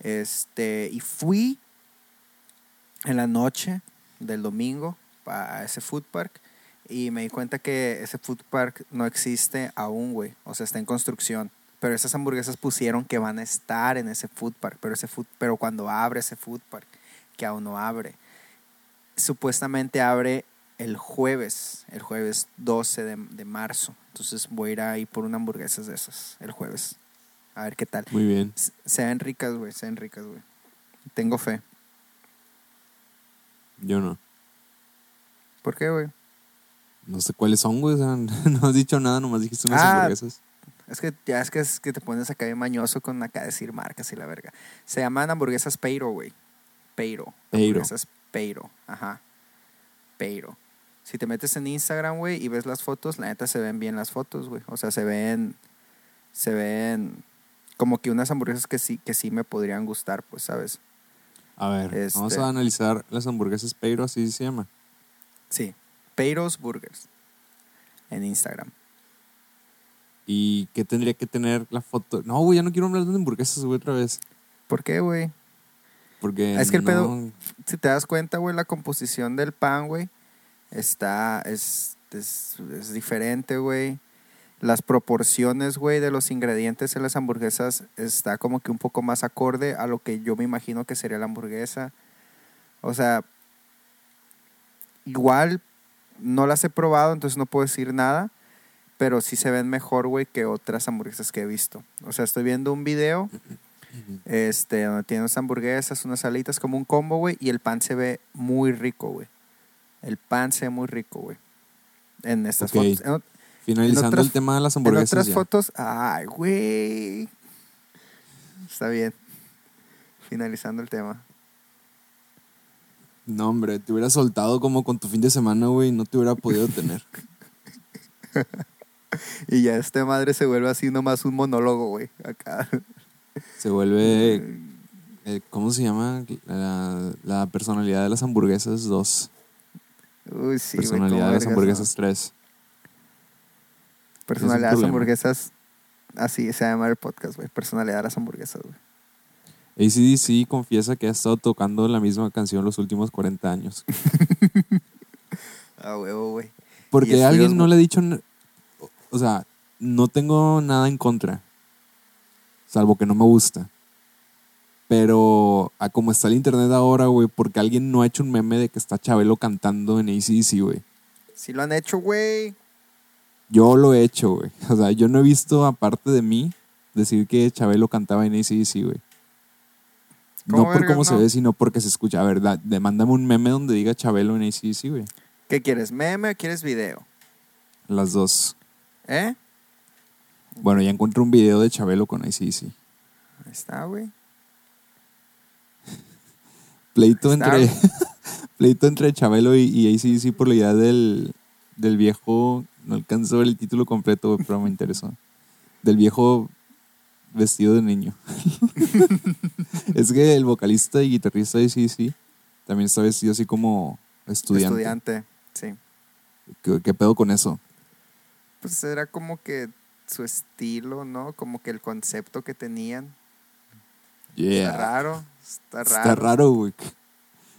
Este, y fui en la noche del domingo a ese food park y me di cuenta que ese food park no existe aún, güey. O sea, está en construcción. Pero esas hamburguesas pusieron que van a estar en ese food park, pero ese food, pero cuando abre ese food park, que aún no abre, supuestamente abre el jueves, el jueves 12 de, de marzo. Entonces voy a ir ahí por una hamburguesas de esas el jueves. A ver qué tal. Muy bien. S- Se ven ricas, güey, se ven ricas, güey. Tengo fe. Yo no. ¿Por qué, güey? No sé cuáles son, güey. no has dicho nada, nomás dijiste unas Ah, hamburguesas. Es que ya es que, es que te pones acá de mañoso con acá decir marcas y la verga. Se llaman hamburguesas Peiro, güey. Peiro. Peiro. Hamburguesas Peiro. Ajá. Peiro. Si te metes en Instagram, güey, y ves las fotos, la neta se ven bien las fotos, güey. O sea, se ven. Se ven como que unas hamburguesas que sí, que sí me podrían gustar, pues, ¿sabes? A ver, vamos este- a analizar las hamburguesas Peiro, así se llama. Sí. Peiros Burgers. En Instagram. ¿Y qué tendría que tener la foto? No, güey, ya no quiero hablar de hamburguesas, güey, otra vez. ¿Por qué, güey? Porque. Es que el no- pedo- si te das cuenta, güey, la composición del pan, güey, está, es, es, es diferente, güey. Las proporciones, güey, de los ingredientes en las hamburguesas está como que un poco más acorde a lo que yo me imagino que sería la hamburguesa. O sea, igual no las he probado, entonces no puedo decir nada, pero sí se ven mejor, güey, que otras hamburguesas que he visto. O sea, estoy viendo un video este, donde tiene unas hamburguesas, unas salitas, como un combo, güey, y el pan se ve muy rico, güey. El pan se ve muy rico, güey. En estas fotos. En, ot- Finalizando otras- el tema de las en hamburguesas. otras ya. fotos, ay, güey. Está bien. Finalizando el tema. No, hombre, te hubiera soltado como con tu fin de semana, güey, no te hubiera podido tener. Y ya este madre se vuelve así nomás un monólogo, güey. Acá. Se vuelve. eh, ¿Cómo se llama? La, la personalidad de las hamburguesas 2. Uy, sí, güey. personalidad de las hamburguesas 3. ¿no? Personalidad de las hamburguesas. Así se llama el podcast, güey. Personalidad de las hamburguesas, güey. ACDC confiesa que ha estado tocando la misma canción los últimos 40 años. Ah, huevo, güey. Porque alguien no le ha dicho. O sea, no tengo nada en contra. Salvo que no me gusta. Pero a como está el internet ahora, güey, porque alguien no ha hecho un meme de que está Chabelo cantando en ACDC, güey. Sí lo han hecho, güey. Yo lo he hecho, güey. O sea, yo no he visto, aparte de mí, decir que Chabelo cantaba en ACDC, güey. No ¿Cómo por cómo se ve, sino porque se escucha. A ver, da- un meme donde diga Chabelo en ACDC, güey. ¿Qué quieres? ¿Meme o quieres video? Las dos. ¿Eh? Bueno, ya encontré un video de Chabelo con ACDC. Ahí está, güey. Pleito Está entre, pleito entre Chabelo y, y ACDC por la idea del, del viejo. No alcanzo a ver el título completo, güey, pero me interesó. Del viejo vestido de niño. es que el vocalista y guitarrista de ACDC también está vestido así como estudiante. Estudiante. Sí. ¿Qué, qué pedo con eso? Pues era como que su estilo, ¿no? Como que el concepto que tenían. Yeah. Está raro. Está raro. Está raro, güey.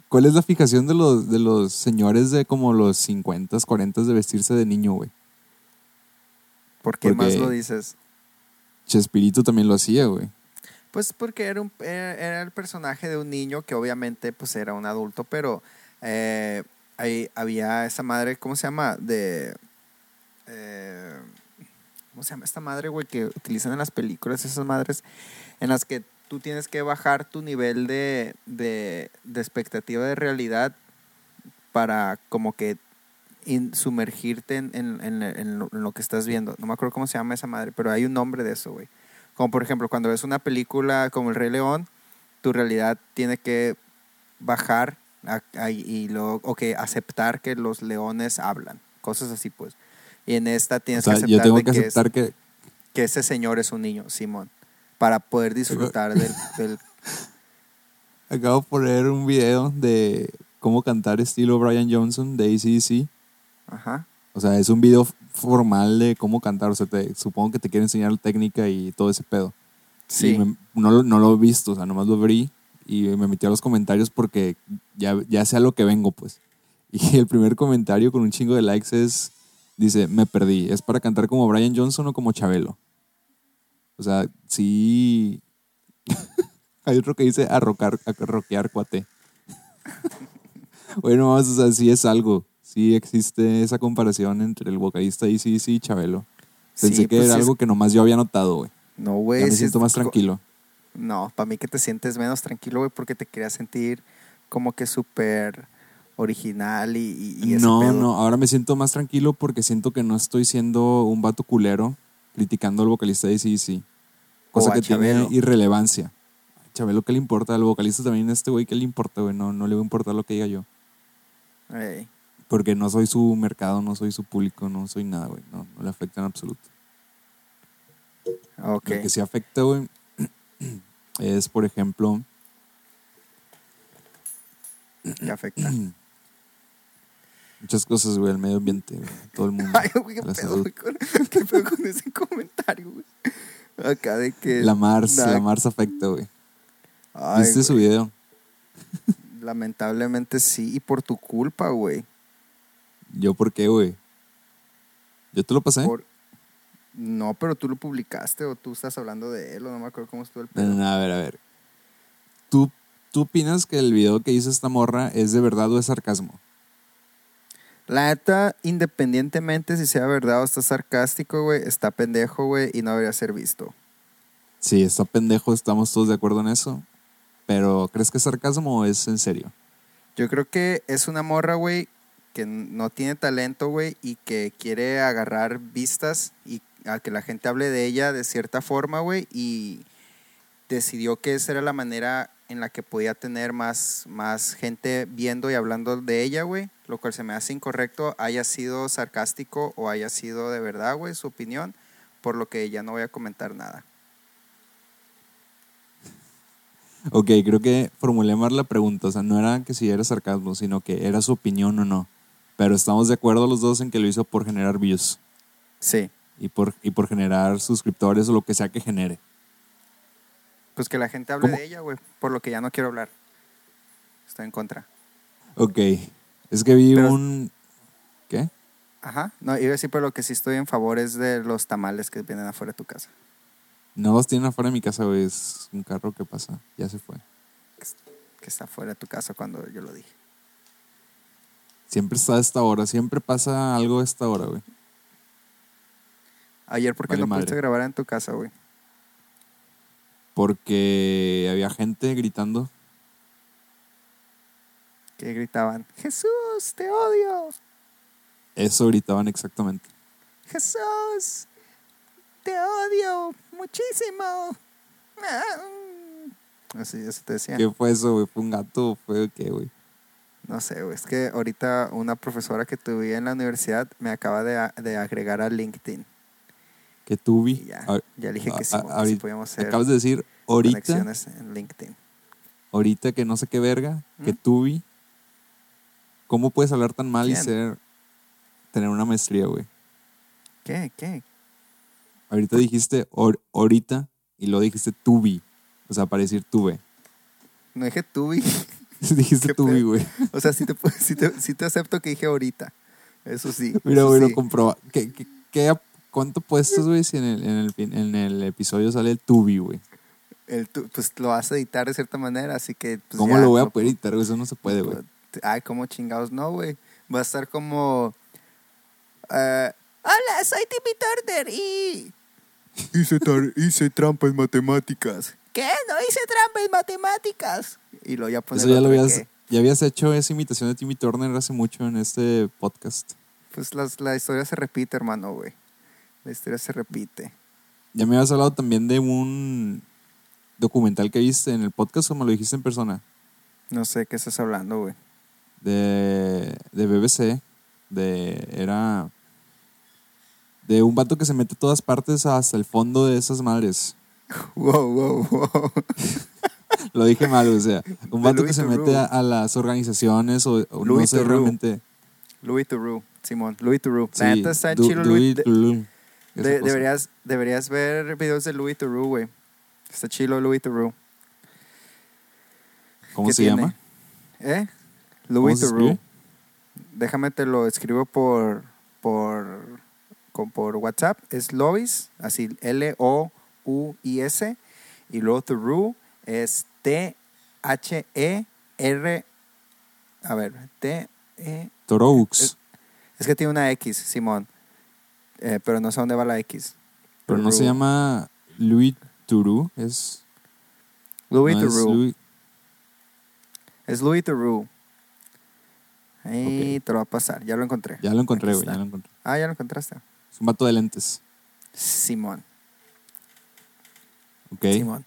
¿Cuál es la fijación de los, de los señores de como los 50, 40 de vestirse de niño, güey? ¿Por qué más Porque- lo dices? Chespirito también lo hacía, güey. Pues porque era, un, era, era el personaje de un niño que obviamente pues era un adulto, pero eh, ahí había esa madre, ¿cómo se llama? De... eh, ¿Cómo se llama esta madre, güey? Que utilizan en las películas, esas madres en las que tú tienes que bajar tu nivel de, de, expectativa de realidad para como que sumergirte en, en- lo, que estás viendo. No me acuerdo cómo se llama esa madre, pero hay un nombre de eso, güey. Como por ejemplo, cuando ves una película como El Rey León, tu realidad tiene que bajar a- a- y luego, aceptar que los leones hablan. Cosas así, pues. Y en esta O tienes sea, que aceptar yo tengo de que es- que, que ese señor es un niño, Simón, para poder disfrutar del, del- acabo de poner un video de cómo cantar estilo Brian Johnson de ACDC. Ajá. O sea, es un video formal de cómo cantar. O sea, te- supongo que te quiere enseñar la técnica y todo ese pedo. Sí. Me- no, lo- no lo he visto, o sea, nomás lo abrí y me metí a los comentarios porque ya, ya sé a lo que vengo, pues. Y el primer comentario con un chingo de likes es, dice, me perdí, ¿es para cantar como Brian Johnson o como Chabelo? O sea, sí... Hay otro que dice arrocar, arroquear cuate. bueno, o sea, sí es algo. Sí existe esa comparación entre el vocalista y sí, sí, Chabelo. Pensé Sí, que pues era es- algo que nomás yo había notado, güey. No, Ya güey. me siento es más tranquilo. No, para mí que te sientes menos tranquilo, güey, porque te querías sentir como que súper original y, y, ese No, pedo. no, ahora me siento más tranquilo porque siento que no estoy siendo un vato culero criticando al vocalista de CDC. Cosa a que tiene irrelevancia. A Chabelo, ¿qué le importa? Al vocalista también, este güey, ¿qué le importa, güey? No, no le va a importar lo que diga yo. Porque no soy su mercado, no soy su público, no soy nada, güey. No, no le afecta en absoluto. ok. Lo que sí afecta, güey, es, por ejemplo, ¿Qué afecta? muchas cosas, güey, el medio ambiente, güey, todo el mundo. Ay, güey, qué la pedo, güey, con, qué pedo con ese comentario, güey. Acá de que. La Mars, la Mars afecta, güey. ay, ¿Viste su video? Lamentablemente sí, y por tu culpa, güey. ¿Yo por qué, güey? ¿Yo te lo pasé? Por- No, pero tú lo publicaste o tú estás hablando de él o no me acuerdo cómo estuvo el pedo. no, no, a ver, a ver. ¿Tú, ¿Tú opinas que el video que hizo esta morra es de verdad o es sarcasmo? La neta, independientemente si sea verdad o está sarcástico, güey, está pendejo, güey, y no debería ser visto. Sí, está pendejo, estamos todos de acuerdo en eso. Pero, ¿crees que es sarcasmo o es en serio? Yo creo que es una morra, güey, que no tiene talento, güey, y que quiere agarrar vistas y a que la gente hable de ella de cierta forma, güey, y decidió que esa era la manera en la que podía tener más, más gente viendo y hablando de ella, güey, lo cual se me hace incorrecto, haya sido sarcástico o haya sido de verdad, güey, su opinión, por lo que ya no voy a comentar nada. Ok, creo que formulé mal la pregunta. O sea, no era que si era sarcasmo, sino que era su opinión o no. Pero estamos de acuerdo los dos en que lo hizo por generar views Sí, y por, y por generar suscriptores o lo que sea que genere. Pues que la gente hable ¿Cómo? de ella, güey, por lo que ya no quiero hablar. Estoy en contra. Ok, es que vi Pero- un... ¿Qué? Ajá, no, iba a decir, pero lo que sí estoy en favor es de los tamales que vienen afuera de tu casa. No los tienen afuera de mi casa, güey. Es un carro que pasa. Ya se fue. Que está afuera de tu casa cuando yo lo dije. Siempre está a esta hora. Siempre pasa algo a esta hora, güey. Ayer, ¿por qué Vale no madre. pudiste grabar en tu casa, güey? Porque había gente gritando. Que gritaban, Jesús, te odio. Eso gritaban exactamente. Jesús, te odio muchísimo. Así, eso te decía. ¿Qué fue eso, güey? ¿Fue un gato fue qué, güey? No sé, güey. Es que ahorita una profesora que tuve en la universidad me acaba de, de agregar a LinkedIn. Que. Y ya, ya dije que sí, a- podíamos hacer Acabas de decir ahorita, conexiones en LinkedIn. ahorita que no sé qué verga, que ¿Mm? tú vi. ¿Cómo puedes hablar tan mal y ser tener una maestría, güey? ¿Qué? ¿Qué? Ahorita dijiste or- ahorita y luego dijiste tuvi. O sea, para decir tuve. No dije tuve. dijiste pedo. güey. o sea, sí te, sí, te, sí te acepto que dije ahorita. Eso sí. Mira, güey, lo sí. ¿Qué, qué, qué- cuánto puestos, güey, si en el, en, el, en el episodio sale el tubi, güey? El tu- pues lo vas a editar de cierta manera, así que. Pues, ¿Cómo ya, lo voy a poder editar, güey? Eso no se puede, güey. Ay, como chingados, no, güey. Va a estar como. eh, Hola, soy Timmy Turner y. Hice, hice trampa en matemáticas. ¿Qué? No hice trampa en matemáticas. Y lo ya Eso ya lo habías, que, ya habías hecho esa imitación de Timmy Turner hace mucho en este podcast. Pues las- la historia se repite, hermano, güey. La historia se repite. Ya me habías hablado también de un documental que viste en el podcast o me lo dijiste en persona. No sé qué estás hablando, güey. De, de BBC. De, era de un vato que se mete a todas partes hasta el fondo de esas madres. Wow, wow, wow. Lo dije mal, o sea, un vato que se mete a, a las organizaciones o, o no Louis sé Theroux. realmente. Louis Theroux, Simón. Louis Theroux. Sí, La neta está chido, Louis Louis. De- deberías, deberías ver videos de Louis Theroux, güey. Está chido Louis Theroux. ¿Cómo ¿Qué se tiene? llama? ¿Eh? ¿Cómo Louis Theroux. Déjame te lo escribo por por con- por WhatsApp. Es Lois, así L O U I S y luego Theroux es T H E R a ver, T E Toroux. es que tiene una X, Simón. Eh, pero no sé dónde va la X. pero no se llama Louis Theroux, es, Louis no, es Theroux. Louis- Es Louis Theroux. Ahí te lo va a pasar. Ya lo encontré. ya lo encontré, güey, ya lo encontré. Ah, ya lo encontraste. Es un vato de lentes. Simón. Ok. Simón.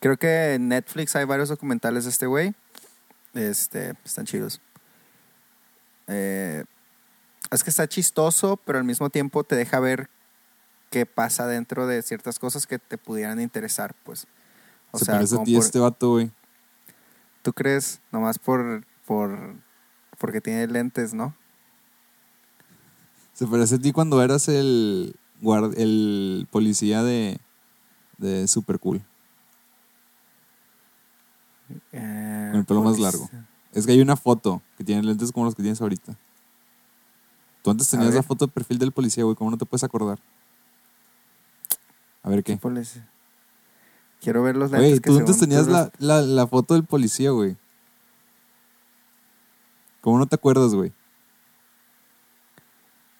Creo que en Netflix hay varios documentales de este güey. Este, están chidos. Eh, es que está chistoso, pero al mismo tiempo te deja ver qué pasa dentro de ciertas cosas que te pudieran interesar, pues. O se sea, parece a ti por- este vato, güey. tú crees nomás por, por porque tiene lentes, ¿no? Se parece a ti cuando eras el, guard- el policía de, de Super Cool. Eh, Con el pelo más pues, largo. Es que hay una foto que tiene lentes como los que tienes ahorita. Tú antes tenías la foto de perfil del policía, güey. ¿Cómo no te puedes acordar? A ver qué. policía? Quiero ver los lentes Güey, que tú antes según tenías tú la, la, la foto del policía, güey. ¿Cómo no te acuerdas, güey?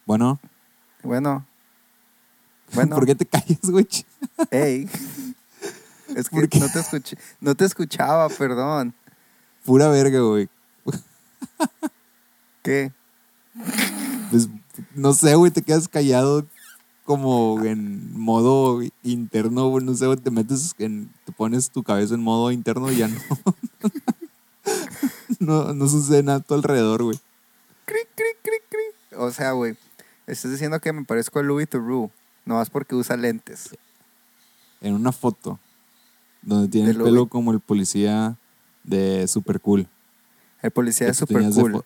Bueno, Bueno. Bueno. ¿por qué te callas, güey? Ey. Es que ¿Por qué? no te escuché, no te escuchaba, perdón. Pura verga, güey. ¿Qué? Pues, no sé, güey, te quedas callado como en modo interno, güey, no sé, güey, te metes en, te pones tu cabeza en modo interno y ya no. no, no sucede nada a tu alrededor, güey. Cric, cric, cric, cric. O sea, güey, estás diciendo que me parezco a Louis Theroux, no más porque usa lentes. En una foto donde tiene De el Louis. pelo como el policía de Super Cool. El policía tú super de cool. fo-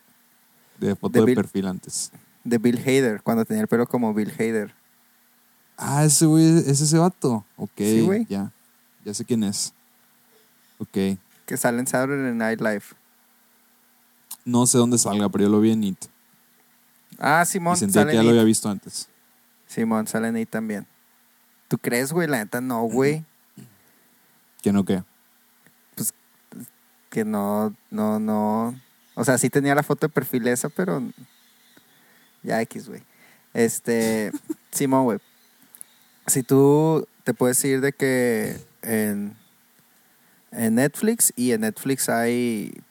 De, foto De de, perfil antes. De Bill Hader, cuando tenía el pelo como Bill Hader. Ah, ese güey, es ese vato. Ok, Sí, güey. ya. Ya sé quién es. Ok. Que sale en Saturday Night Live. No sé dónde salga, pero yo lo vi en It. Ah, Y Simón, sentía sale que ya lo It. había visto antes. Simón, sale en ahí también. ¿Tú crees, güey? La neta no, güey. Que no, que. Que no, no, no. O sea, sí tenía la foto de perfil esa, pero. Ya X, güey. Este. Simón, güey. Si tú te puedes ir de que en, Netflix y en Netflix hay,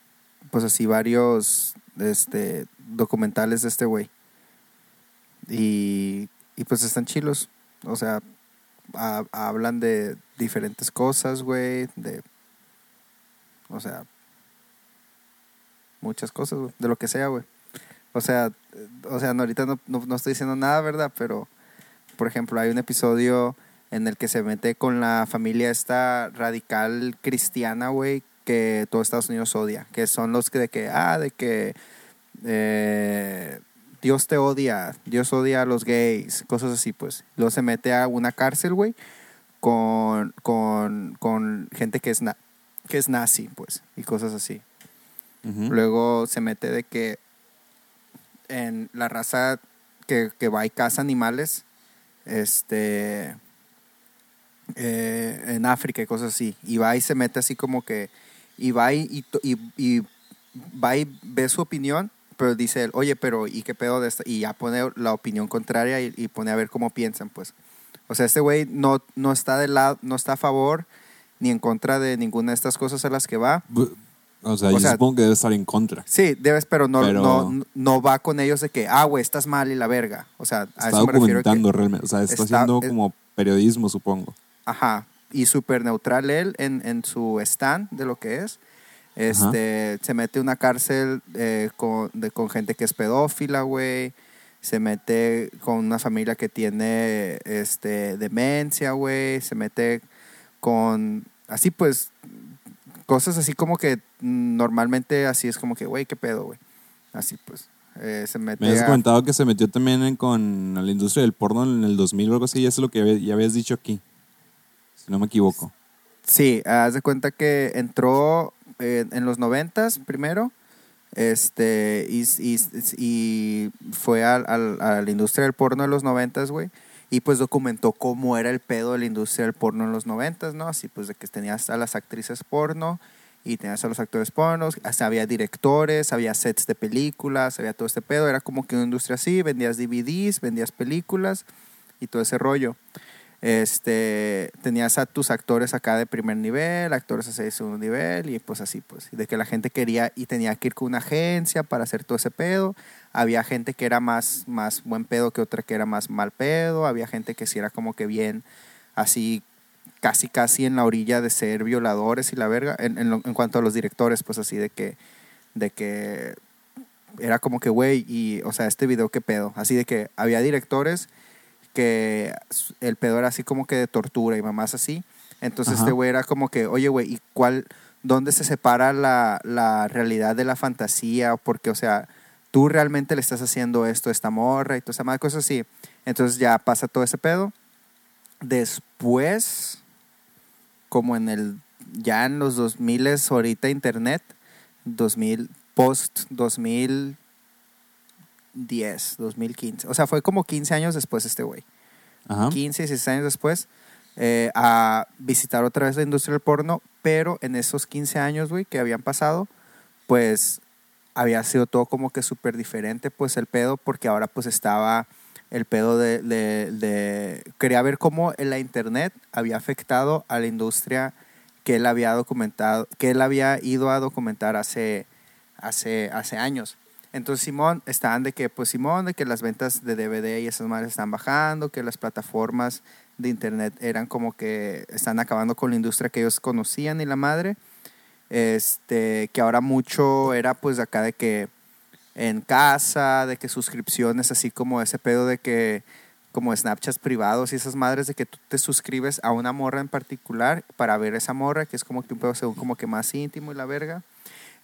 pues así, varios este, documentales de este güey. Y, y pues están chilos. O sea, ha- hablan de diferentes cosas, güey. De, o sea, muchas cosas, güey. De lo que sea, güey. O sea, o sea, no, ahorita no, no, no estoy diciendo nada, ¿verdad? Pero, por ejemplo, hay un episodio en el que se mete con la familia esta radical cristiana, güey, que todo Estados Unidos odia. Que son los que de que, ah, de que eh, Dios te odia, Dios odia a los gays, cosas así, pues. Luego se mete a una cárcel, güey, con, con, con gente que es, na- que es nazi, pues, y cosas así. Luego se mete de que en la raza que, que va y caza animales, este, eh, en África y cosas así. Y va y se mete así como que, y va y, y, y- va y ve su opinión, pero dice él, oye, pero ¿y qué pedo de esta? Y ya pone la opinión contraria y, y pone a ver cómo piensan, pues. O sea, este güey no, no está de lado, no está a favor ni en contra de ninguna de estas cosas a las que va. O sea, O yo sea- supongo que debe estar en contra. Sí, debes, pero no, Pero- no, no va con ellos de que, ah, güey, estás mal y la verga. O sea, a Está eso me refiero. que- realmente. O sea, está, está- haciendo es- como periodismo, supongo. ajá. Y súper neutral él en, en su stand de lo que es. Este, se mete a una cárcel eh, con, de- con gente que es pedófila, güey. Se mete con una familia que tiene este, demencia, güey. Se mete con, así pues, cosas así como que normalmente así es como que, güey, qué pedo, güey. Así pues. Eh, se mete Me a- comentado que se metió también en- con la industria del porno en el 2000 o algo así. Y eso es lo que ya habías dicho aquí. Si no me equivoco. Sí, haz de cuenta que entró eh, en los noventas primero, este, y, y- y fue al- al- a la industria del porno de los noventas, güey, y pues documentó cómo era el pedo de la industria del porno en los noventas, ¿no? Así pues de que tenías a las actrices porno y tenías a los actores pornos, hasta había directores, había sets de películas, había todo este pedo, era como que una industria así, vendías DVDs, vendías películas y todo ese rollo. Este tenías a tus actores acá de primer nivel, actores así de segundo nivel y pues así pues, de que la gente quería y tenía que ir con una agencia para hacer todo ese pedo, había gente que era más más buen pedo que otra que era más mal pedo, había gente que sí era como que bien así casi casi en la orilla de ser violadores y la verga en, en, lo- en cuanto a los directores pues así de que de que era como que güey y o sea este video qué pedo así de que había directores que el pedo era así como que de tortura y mamás así. Entonces Ajá. este güey era como que, oye, güey, ¿y cuál, dónde se separa la, la realidad de la fantasía? Porque, o sea, tú realmente le estás haciendo esto a esta morra y toda esa madre, cosas así. Entonces ya pasa todo ese pedo. Después, como en el, ya en los 2000 ahorita internet, 2000, post 2010, 2015. O sea, fue como 15 años después este güey. Ajá. 15, 16 años después, eh, a visitar otra vez la industria del porno, pero en esos 15 años, güey, que habían pasado, pues había sido todo como que súper diferente, pues el pedo, porque ahora pues estaba el pedo de, de, Quería ver cómo la internet había afectado a la industria que él había documentado, que él había ido a documentar hace, hace, hace años. Entonces Simón estaban de que, pues Simón, de que las ventas de DVD y esas madres están bajando, que las plataformas de internet eran como que están acabando con la industria que ellos conocían y la madre. Este, que ahora mucho era pues acá de que en casa, de que suscripciones, así como ese pedo de que como Snapchats privados y esas madres de que tú te suscribes a una morra en particular para ver esa morra, que es como que un pedo según como que más íntimo y la verga.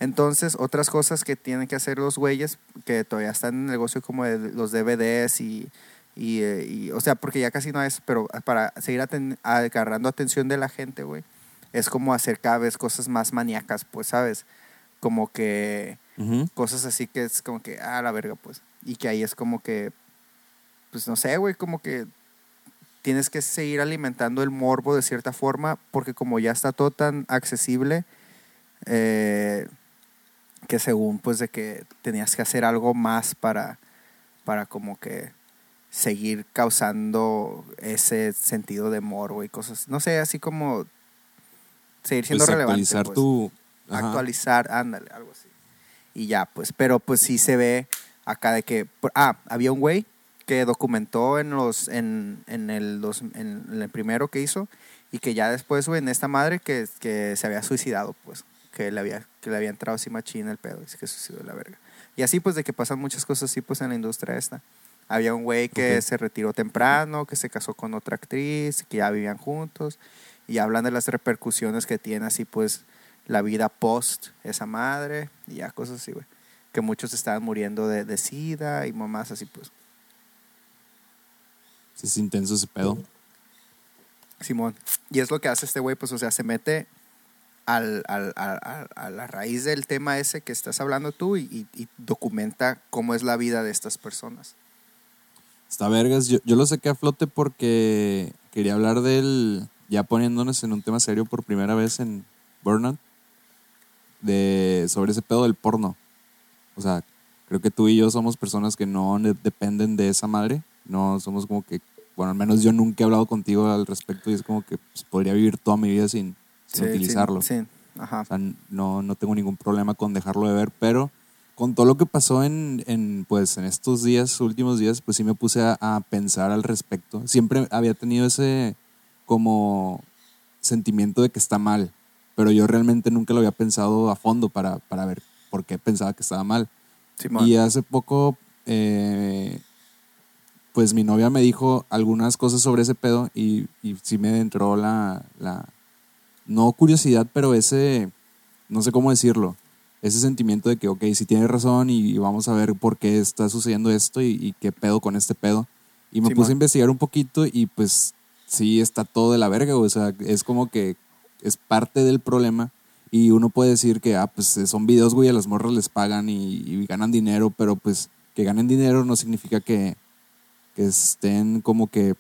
Entonces, otras cosas que tienen que hacer los güeyes que todavía están en el negocio como de los DVDs y, y, eh, y, o sea, porque ya casi no es, pero para seguir aten- agarrando atención de la gente, güey, es como hacer cada vez cosas más maníacas, pues, ¿sabes? Como que Cosas así que es como que, ah, la verga, pues. Y que ahí es como que, pues no sé, güey, como que tienes que seguir alimentando el morbo de cierta forma, porque como ya está todo tan accesible, eh, que según, pues, de que tenías que hacer algo más para, para como que seguir causando ese sentido de morbo y cosas, no sé, así como seguir siendo Pues relevante. actualizar pues tu... ajá. actualizar, ándale, algo así. Y ya, pues, pero pues sí se ve acá de que, ah, había un güey que documentó en los, en, en el dos, en el primero que hizo y que ya después, güey, en esta madre que, que se había suicidado, pues, que le había, que le había entrado así machín el pedo, y que se suicidó de la verga. Y así, pues, de que pasan muchas cosas así, pues, en la industria esta. Había un güey que Ok. se retiró temprano, que se casó con otra actriz, que ya vivían juntos, y hablan de las repercusiones que tiene así, pues, la vida post esa madre y ya cosas así, güey. Que muchos estaban muriendo de, de sida y mamás así, pues. Sí, es intenso ese pedo. Simón. Y es lo que hace este güey, pues, o sea, se mete al, al- al- a la raíz del tema ese que estás hablando tú y documenta cómo es la vida de estas personas. Está vergas. Yo, yo lo saqué a flote porque quería hablar del. Ya poniéndonos en un tema serio por primera vez en Burnout. De, sobre ese pedo del porno. O sea, creo que tú y yo somos personas que no dependen de esa madre. No somos como que. Bueno, al menos yo nunca he hablado contigo al respecto y es como que pues, podría vivir toda mi vida sin, sin utilizarlo. Sí, ajá. O sea, no, no tengo ningún problema con dejarlo de ver, pero con todo lo que pasó en, en, pues, en estos días, últimos días, pues sí me puse a, a pensar al respecto. Siempre había tenido ese como sentimiento de que está mal, pero yo realmente nunca lo había pensado a fondo para, para ver por qué pensaba que estaba mal. Simón. Y hace poco, eh, pues mi novia me dijo algunas cosas sobre ese pedo y, y sí me entró la, la, no curiosidad, pero ese, no sé cómo decirlo, ese sentimiento de que, ok, sí tienes razón y, vamos a ver por qué está sucediendo esto y, y qué pedo con este pedo. Y me Simón. puse a investigar un poquito y pues sí está todo de la verga, o sea, es como que es parte del problema y uno puede decir que, ah, pues son videos, güey, a las morras les pagan y, y ganan dinero, pero pues que ganen dinero no significa que, que estén como que,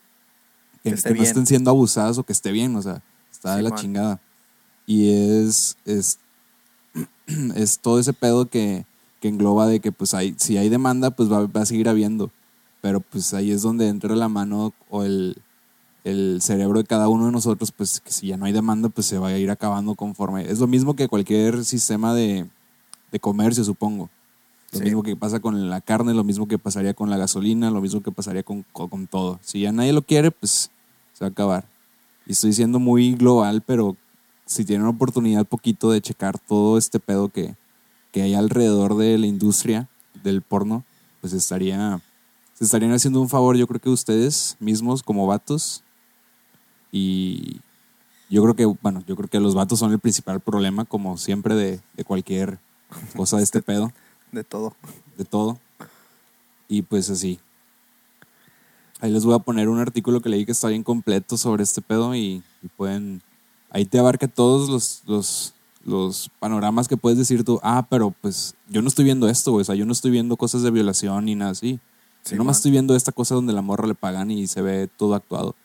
que, Que esté que no estén siendo abusadas o que esté bien, o sea, está de la chingada. Y es, es, es todo ese pedo que, que engloba de que pues hay, si hay demanda, pues va, va a seguir habiendo. Pero pues ahí es donde entra la mano o el, el cerebro de cada uno de nosotros, pues que si ya no hay demanda, pues se va a ir acabando conforme. Es lo mismo que cualquier sistema de, de comercio, supongo. Lo Sí. mismo que pasa con la carne, lo mismo que pasaría con la gasolina, lo mismo que pasaría con, con, con todo. Si ya nadie lo quiere, pues se va a acabar. Y estoy siendo muy global, pero si tienen oportunidad poquito de checar todo este pedo que, que hay alrededor de la industria del porno, pues estaría, se estarían haciendo un favor, yo creo que ustedes mismos como vatos. Y yo creo que, bueno, yo creo que los vatos son el principal problema, como siempre, de, de cualquier cosa de este pedo, De todo. de todo. Y pues así. Ahí les voy a poner un artículo que leí que está bien completo sobre este pedo y, y pueden. Ahí te abarca todos los, los, los panoramas que puedes decir tú. Ah, pero pues yo no estoy viendo esto, güey. O sea, yo no estoy viendo cosas de violación ni nada así. Sí, yo nomás man. estoy viendo esta cosa donde la morra le pagan y se ve todo actuado.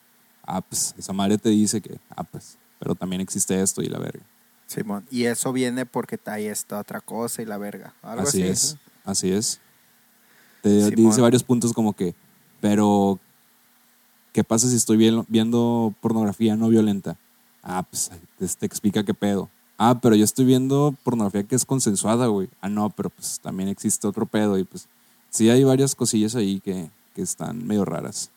Ah, pues esa madre te dice que, ah, pues, pero también existe esto y la verga. Simón. Y eso viene porque hay esta otra cosa y la verga. Algo así así, es, ¿no? así es. Te Simón. dice varios puntos como que Pero, ¿qué pasa si estoy viendo, pornografía no violenta? Ah, pues te, te explica qué pedo. Ah, pero yo estoy viendo pornografía que es consensuada, güey. Ah, no, pero pues también existe otro pedo y pues sí hay varias cosillas ahí que, que están medio raras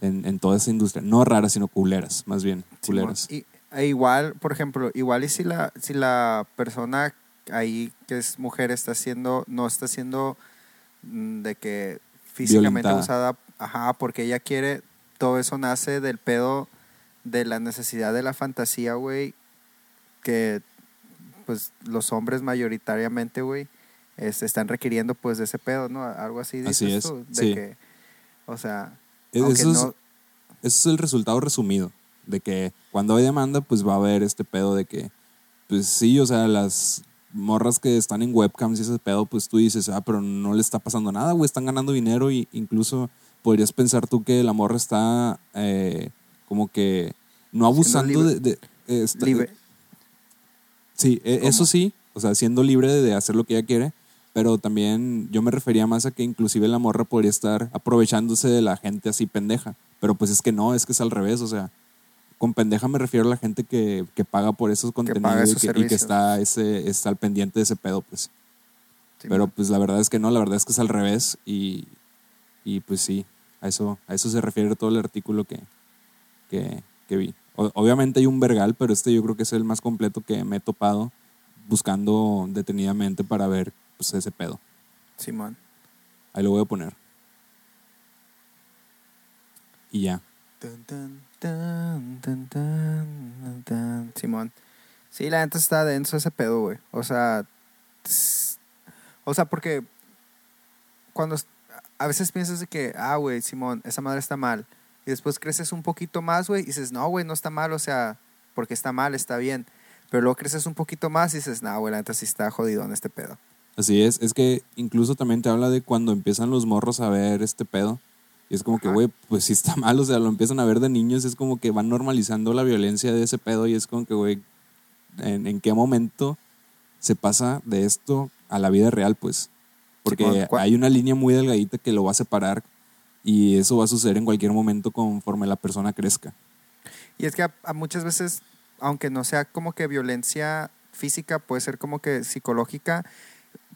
en, en toda esa industria. No raras, sino culeras, más bien, culeras. Y, e igual, por ejemplo, igual y si la, si la persona ahí que es mujer está haciendo, no está haciendo mm, de que físicamente Violentada. usada, ajá, porque ella quiere, todo eso nace del pedo de la necesidad de la fantasía, güey, que pues los hombres mayoritariamente, güey, es- están requiriendo pues de ese pedo, ¿no? Algo así dices Así es, tú, de sí. que, o sea, Eso es, no, Ese es el resultado resumido. De que cuando hay demanda, pues va a haber este pedo de que, pues sí, o sea, las morras que están en webcams y ese pedo, pues tú dices, ah, pero no le está pasando nada, güey, están ganando dinero y incluso podrías pensar tú que la morra está eh, como que no abusando libre- de... libre- Sí, e- ¿Cómo? eso sí, o sea, siendo libre de hacer lo que ella quiere, pero también yo me refería más a que inclusive la morra podría estar aprovechándose de la gente así pendeja, pero pues es que no, es que es al revés, o sea, con pendeja me refiero a la gente que, que paga por esos contenidos y que, y que servicios. está, ese, está al pendiente de ese pedo, pues. sí, pero man. pues la verdad es que no, la verdad es que es al revés y, y pues sí, a eso, a eso se refiere todo el artículo que, que, que vi. O- obviamente hay un vergal, pero este yo creo que es el más completo que me he topado buscando detenidamente para ver pues, ese pedo. Simón. Ahí lo voy a poner. Y ya. Tan, tan, tan. Simón. Sí, la neta está denso ese pedo, güey. O sea, tss, o sea, porque cuando a veces piensas de que, ah, güey, Simón, esa madre está mal. Y después creces un poquito más, güey, y dices, no, güey, no está mal, o sea, porque está mal, está bien. Pero luego creces un poquito más y dices, no, güey, la neta sí está jodido en este pedo. Así es. Es que incluso también te habla de cuando empiezan los morros a ver este pedo. Y es como que, Ajá. güey, pues sí está mal. O sea, lo empiezan a ver de niños. Es como que van normalizando la violencia de ese pedo. Y es como que, güey, ¿en, en qué momento se pasa de esto a la vida real, pues? Porque hay una línea muy delgadita que lo va a separar. Y eso va a suceder en cualquier momento conforme la persona crezca. Y es que a, a muchas veces, aunque no sea como que violencia física, puede ser como que psicológica,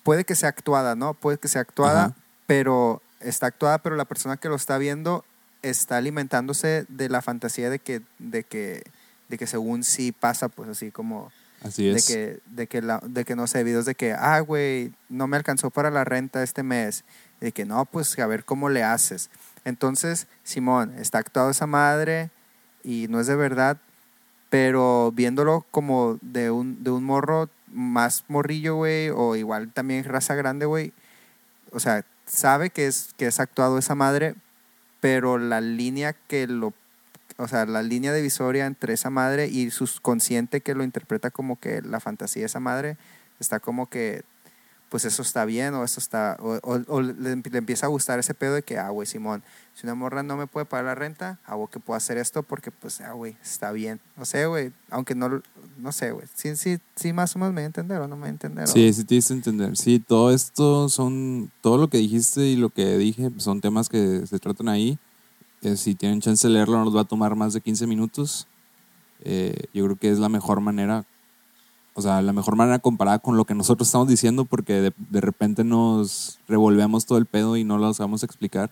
puede que sea actuada, ¿no? Puede que sea actuada, Ajá. pero está actuada, pero la persona que lo está viendo está alimentándose de la fantasía de que, de que, de que según sí pasa, pues así como Así de es. que, de que la, de que no sé, videos de que, ah, güey, no me alcanzó para la renta este mes. De que no, pues a ver cómo le haces. Entonces, Simón, está actuado esa madre y no es de verdad, pero viéndolo como de un, de un morro más morrillo, güey, o igual también raza grande, güey, o sea, sabe que es, que es actuado esa madre, pero la línea que lo o sea, la línea divisoria entre esa madre y su consciente que lo interpreta como que la fantasía de esa madre está como que, pues eso está bien o eso está, o, o- o le, le empieza a gustar ese pedo de que, ah, güey, Simón, si una morra no me puede pagar la renta, hago que puedo hacer esto porque, pues, ah, güey, está bien. No sé, güey, aunque no, no sé, güey, sí, sí, sí, más o menos me voy a entender o no me voy a entender. Sí, sí te diste a entender. Sí, todo esto son, todo lo que dijiste y lo que dije pues, son temas que se tratan ahí. Eh, si tienen chance de leerlo, no nos va a tomar más de 15 minutos. Eh, yo creo que es la mejor manera, o sea, la mejor manera comparada con lo que nosotros estamos diciendo, porque de, de repente nos revolvemos todo el pedo y no lo sabemos explicar.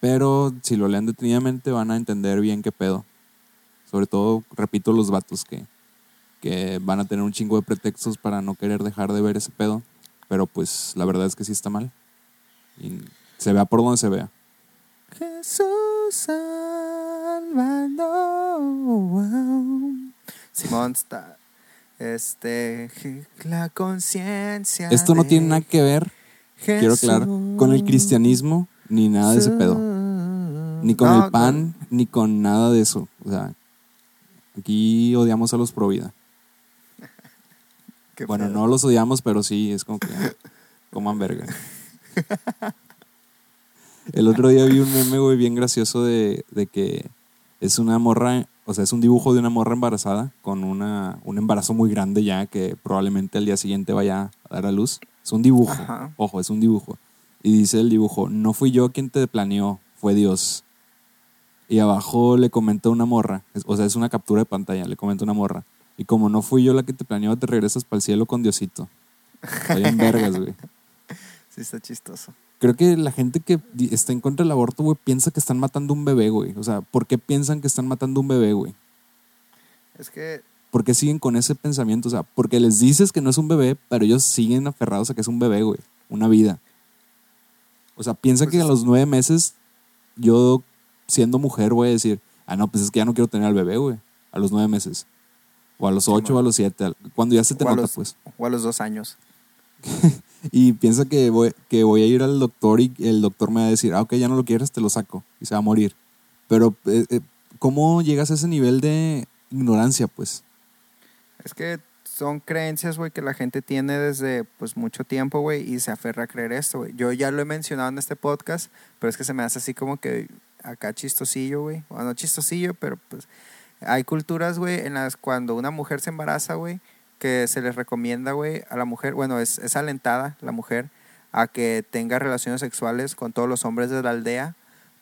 Pero si lo leen detenidamente van a entender bien qué pedo. Sobre todo, repito, los vatos que, que van a tener un chingo de pretextos para no querer dejar de ver ese pedo. Pero pues la verdad es que sí está mal. Y se vea por donde se vea. Jesús Salvador. Simón está. Este. La conciencia. Esto no tiene nada que ver, quiero aclarar, con el cristianismo ni nada de ese pedo. Ni con No, el pan, ni con nada de eso. O sea, aquí odiamos a los pro vida. Bueno, pedo. no los odiamos, pero sí, es como que coman verga. El otro día vi un meme, güey, bien gracioso de, de que es una morra, o sea, es un dibujo de una morra embarazada con una, un embarazo muy grande ya que probablemente al día siguiente vaya a dar a luz. Es un dibujo, Ajá. ojo, es un dibujo. Y dice el dibujo, no fui yo quien te planeó, fue Dios. Y abajo le comenta una morra, o sea, es una captura de pantalla, le comenta una morra. Y como no fui yo la que te planeó, te regresas para el cielo con Diosito. Estoy en vergas, güey. Sí, está chistoso. Creo que la gente que está en contra del aborto, güey, piensa que están matando un bebé, güey. O sea, ¿por qué piensan que están matando un bebé, güey? Es que ¿Por qué siguen con ese pensamiento? O sea, porque les dices que no es un bebé, pero ellos siguen aferrados a que es un bebé, güey. Una vida. O sea, piensa Pues que a los nueve meses, yo siendo mujer voy a decir, ah, no, pues es que ya no quiero tener al bebé, güey. A los nueve meses. O a los ocho o a los siete. Cuando ya se te nota, los- pues. O a los dos años. Y piensa que voy, que voy a ir al doctor y el doctor me va a decir, ah, ok, ya no lo quieres, te lo saco. Y se va a morir. Pero, eh, eh, ¿cómo llegas a ese nivel de ignorancia, pues? Es que son creencias, güey, que la gente tiene desde pues mucho tiempo, güey, y se aferra a creer esto, güey. Yo ya lo he mencionado en este podcast, pero es que se me hace así como que acá chistosillo, güey. Bueno, no chistosillo, pero pues hay culturas, güey, en las cuando una mujer se embaraza, güey, que se les recomienda, güey, a la mujer, bueno, es, es alentada la mujer a que tenga relaciones sexuales con todos los hombres de la aldea,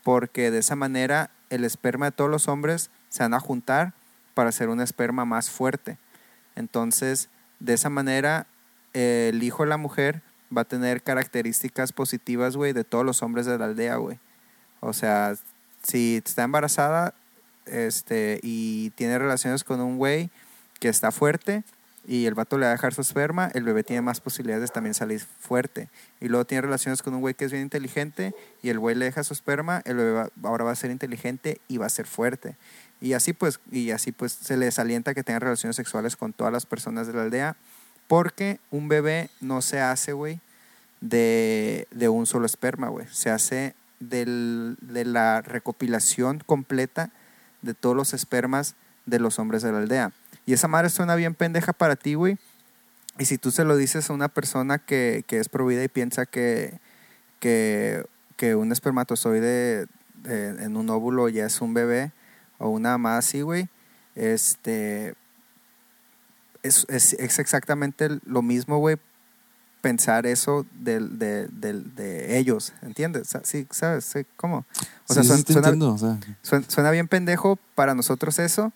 porque de esa manera el esperma de todos los hombres se van a juntar para hacer un esperma más fuerte. Entonces, de esa manera, eh, el hijo de la mujer va a tener características positivas, güey, de todos los hombres de la aldea, güey. O sea, si está embarazada este, y tiene relaciones con un güey que está fuerte y el vato le va a dejar su esperma, el bebé tiene más posibilidades de también salir fuerte. Y luego tiene relaciones con un güey que es bien inteligente y el güey le deja su esperma, el bebé ahora va a ser inteligente y va a ser fuerte. Y así pues, y así pues se les alienta que tengan relaciones sexuales con todas las personas de la aldea, porque un bebé no se hace, güey, de, de un solo esperma, güey. Se hace del- de la recopilación completa de todos los espermas de los hombres de la aldea. Y esa madre suena bien pendeja para ti, güey. Y si tú se lo dices a una persona que, que es provida y piensa que, que, que un espermatozoide eh, en un óvulo ya es un bebé o una más así, güey, este, es, es, es exactamente lo mismo, güey, pensar eso de, del- de ellos, ¿entiendes? Sí, ¿sabes? Sí, ¿Cómo? O sea, Sí, sí, suena- te suena- entiendo, o sea, Suena, suena bien pendejo para nosotros eso.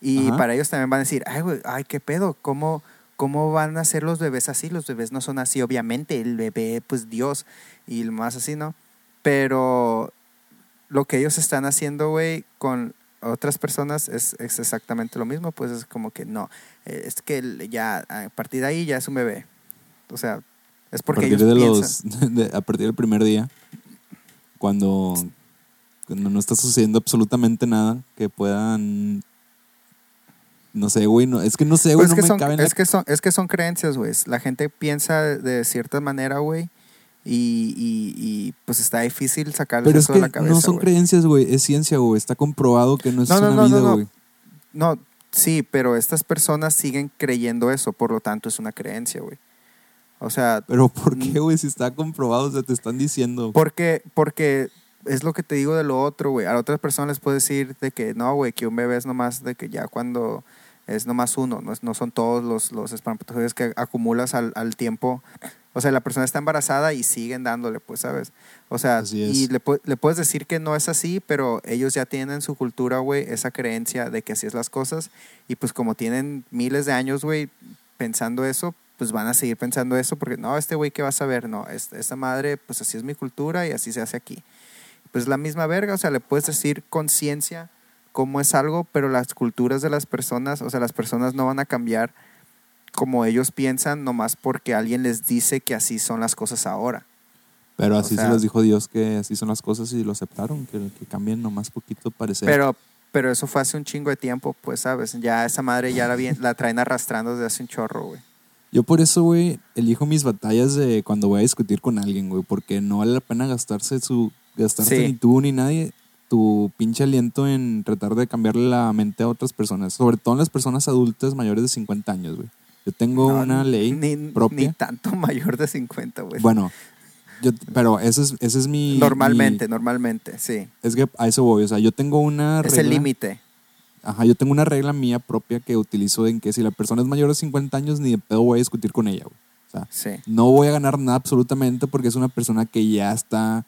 Y Ajá. para ellos también van a decir, ay, güey, ay, qué pedo, ¿cómo, ¿cómo van a ser los bebés así? Los bebés no son así, obviamente, el bebé, pues Dios, y más así, ¿no? Pero lo que ellos están haciendo, güey, con otras personas es, es exactamente lo mismo, pues es como que no, eh, es que ya a partir de ahí ya es un bebé. O sea, es a porque partir, ellos de piensan. los, de- a partir del primer día, cuando, cuando no está sucediendo absolutamente nada que puedan... No sé, güey, no, es que no sé, güey, Pues es, no que me son, cabe en la es, que son, es que son creencias, güey. La gente piensa de cierta manera, güey. Y, y, y, pues está difícil sacarles Pero es eso que de la cabeza. no son creencias, güey, es ciencia, güey. Está comprobado que no es No, no, una vida, güey. No, sí, pero estas personas siguen creyendo eso, por lo tanto es una creencia, güey. O sea, Pero ¿por qué, güey? Si está comprobado, o sea, te están diciendo. porque, porque es lo que te digo de lo otro, güey. A otras personas les puedo decir de que no, güey, que un bebé es nomás de que ya cuando es nomás uno, no, es- no son todos los, los espermatozoides que acumulas al, al tiempo. O sea, la persona está embarazada y siguen dándole, pues, ¿sabes? O sea, y le, le puedes decir que no es así, pero ellos ya tienen en su cultura, güey, esa creencia de que así es las cosas. Y pues como tienen miles de años, güey, pensando eso, pues van a seguir pensando eso porque no, este güey que va a saber, no, es- esta madre, pues así es mi cultura y así se hace aquí. Pues la misma verga, o sea, le puedes decir conciencia cómo es algo, pero las culturas de las personas, o sea, las personas no van a cambiar como ellos piensan nomás porque alguien les dice que así son las cosas ahora. Pero o así sea- se les dijo Dios que así son las cosas y lo aceptaron, que, que cambien nomás poquito parecer. Pero, pero eso fue hace un chingo de tiempo, pues, ¿sabes? Ya esa madre ya la, traen arrastrando desde hace un chorro, güey. Yo por eso, güey, elijo mis batallas de cuando voy a discutir con alguien, güey, porque no vale la pena gastarse su gastarse Sí. ni tú ni nadie tu pinche aliento en tratar de cambiarle la mente a otras personas, sobre todo en las personas adultas mayores de 50 años, güey. Yo tengo No, una ley ni, propia. Ni tanto mayor de 50, güey. Bueno, yo, pero ese es, ese es mi... normalmente, mi- normalmente, sí. es que a eso voy, o sea, yo tengo una Es regla... el límite. Ajá, yo tengo una regla mía propia que utilizo en que si la persona es mayor de 50 años, ni de pedo voy a discutir con ella, güey. O sea, Sí. no voy a ganar nada absolutamente porque es una persona que ya está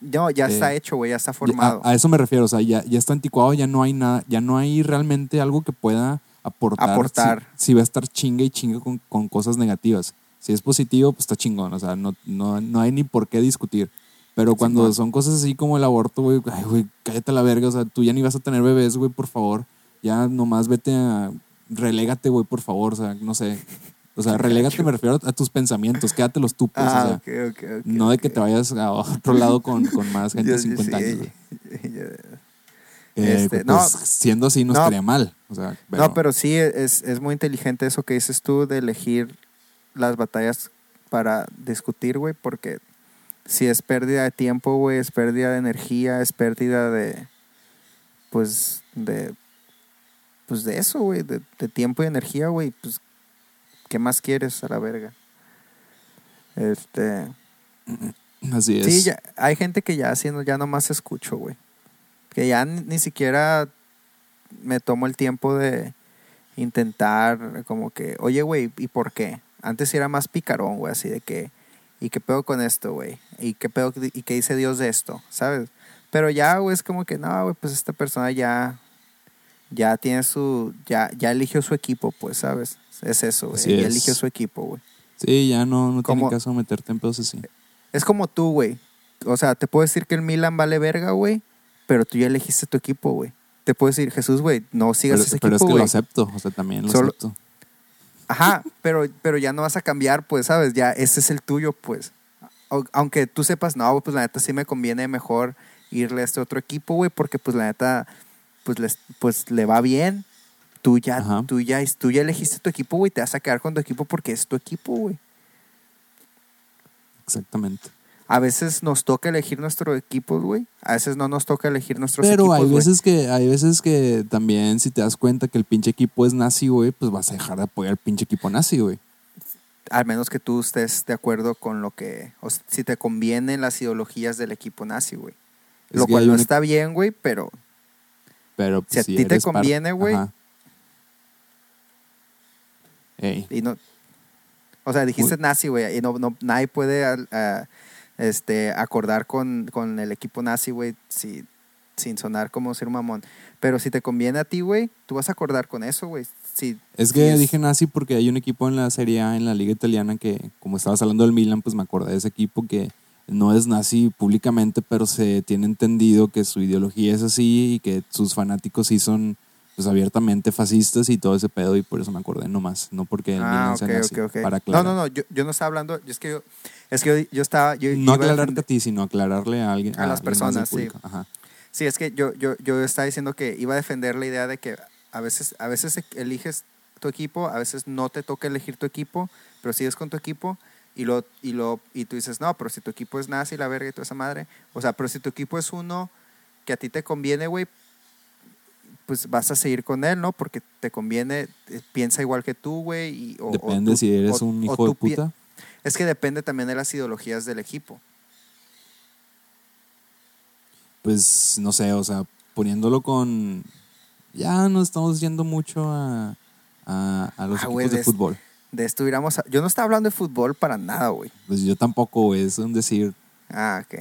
No, ya Eh, está hecho, güey, ya está formado. A, a eso me refiero, o sea, ya, ya está anticuado, ya no hay nada, ya no hay realmente algo que pueda aportar. Aportar. Si, si va a estar chingue y chingue con, con cosas negativas. Si es positivo, pues está chingón, o sea, no, no, no hay ni por qué discutir. Pero cuando Simón. son cosas así como el aborto, güey, ay, güey, cállate a la verga, o sea, tú ya ni vas a tener bebés, güey, por favor. Ya nomás vete a. Relégate, güey, por favor, o sea, no sé. O sea, relégate, me refiero a, tus pensamientos, quédatelos tú, pues, ah, o sea. ok, ok, ok, no de que te vayas a otro lado con, con más gente Yo- de yo 50 sí, años. güey. ya- Eh, Este, pues, no. siendo así no, No. estaría mal. O sea, pero, No, pero sí es, es muy inteligente eso que dices tú de elegir las batallas para discutir, güey, porque si es pérdida de tiempo, güey, es pérdida de energía, es pérdida de, pues, de, pues de eso, güey, de, de tiempo y energía, güey, pues, ¿qué más quieres a la verga? Este, así es. sí, ya, hay gente que ya haciendo, ya nomás escucho, güey, que ya ni, ni siquiera me tomo el tiempo de intentar como que, oye, güey, ¿y por qué? Antes era más picarón, güey, así de que, ¿y qué pedo con esto, güey? ¿Y qué pedo, y qué dice Dios de esto? ¿Sabes? Pero ya, güey, es como que, no, güey, pues esta persona ya, ya tiene su, ya, ya eligió su equipo, pues, ¿sabes? Es eso, güey, es. eligió su equipo, güey. Sí, ya no, no tiene caso meterte en pedos así. Es como tú, güey. O sea, te puedo decir que el Milan vale verga, güey, pero tú ya elegiste tu equipo, güey. Te puedo decir, Jesús, güey, no sigas Pero, ese pero es equipo, que lo acepto, o sea, también lo Solo- acepto. Ajá, pero, pero ya no vas a cambiar, pues, ¿sabes? Ya ese es el tuyo, pues. Aunque tú sepas, no, pues la neta sí me conviene mejor irle a este otro equipo, güey, porque pues la neta, pues, les, pues le va bien. Tú ya, Ajá. tú, ya, tú ya elegiste tu equipo, güey, te vas a quedar con tu equipo porque es tu equipo, güey. Exactamente. A veces nos toca elegir nuestro equipo, güey. A veces no nos toca elegir nuestros Pero equipos, hay veces que, hay veces que también si te das cuenta que el pinche equipo es nazi, güey, pues vas a dejar de apoyar al pinche equipo nazi, güey. Al menos que tú estés de acuerdo con lo que... O sea, si te convienen las ideologías del equipo nazi, güey. Lo cual no una- está bien, güey, pero Pero pues, Si a ti te conviene, güey. Ey, Y no, o sea, dijiste nazi, güey, y no, no, nadie puede este, acordar con, con el equipo nazi, güey, si, sin sonar como ser un mamón. Pero si te conviene a ti, güey, tú vas a acordar con eso, güey. Si, Es si que dije nazi porque hay un equipo en la Serie A, en la Liga Italiana, que como estabas hablando del Milan, pues me acordé de ese equipo que no es nazi públicamente, pero se tiene entendido que su ideología es así y que sus fanáticos sí son pues abiertamente fascistas y todo ese pedo y por eso me acordé nomás, no porque Ah, Milan sea ok, nazi, ok, ok. para No, aclarar. no, no, yo, yo no estaba hablando, yo- es que yo, es que yo, yo estaba... Yo, No a aclararte defender- a ti, sino aclararle a alguien. A las más del personas, sí. Ajá. Sí, es que yo, yo, yo estaba diciendo que iba a defender la idea de que a veces, a veces e, eliges tu equipo, a veces no te toca elegir tu equipo, pero sigues con tu equipo y lo, y lo, y tú dices, no, pero si tu equipo es nazi, la verga y toda esa madre. O sea, pero si tu equipo es uno que a ti te conviene, güey, pues vas a seguir con él, ¿no? Porque te conviene, eh, piensa igual que tú, güey. y- o- Depende tú- si eres o- un hijo de puta. Es que depende también de las ideologías del equipo. Pues no sé, o sea, poniéndolo con. Ya nos estamos yendo mucho a, a, a los Ah, equipos de de- fútbol. De. Yo no estaba hablando de fútbol para nada, güey. Pues yo tampoco, güey, es un decir. Ah, ok.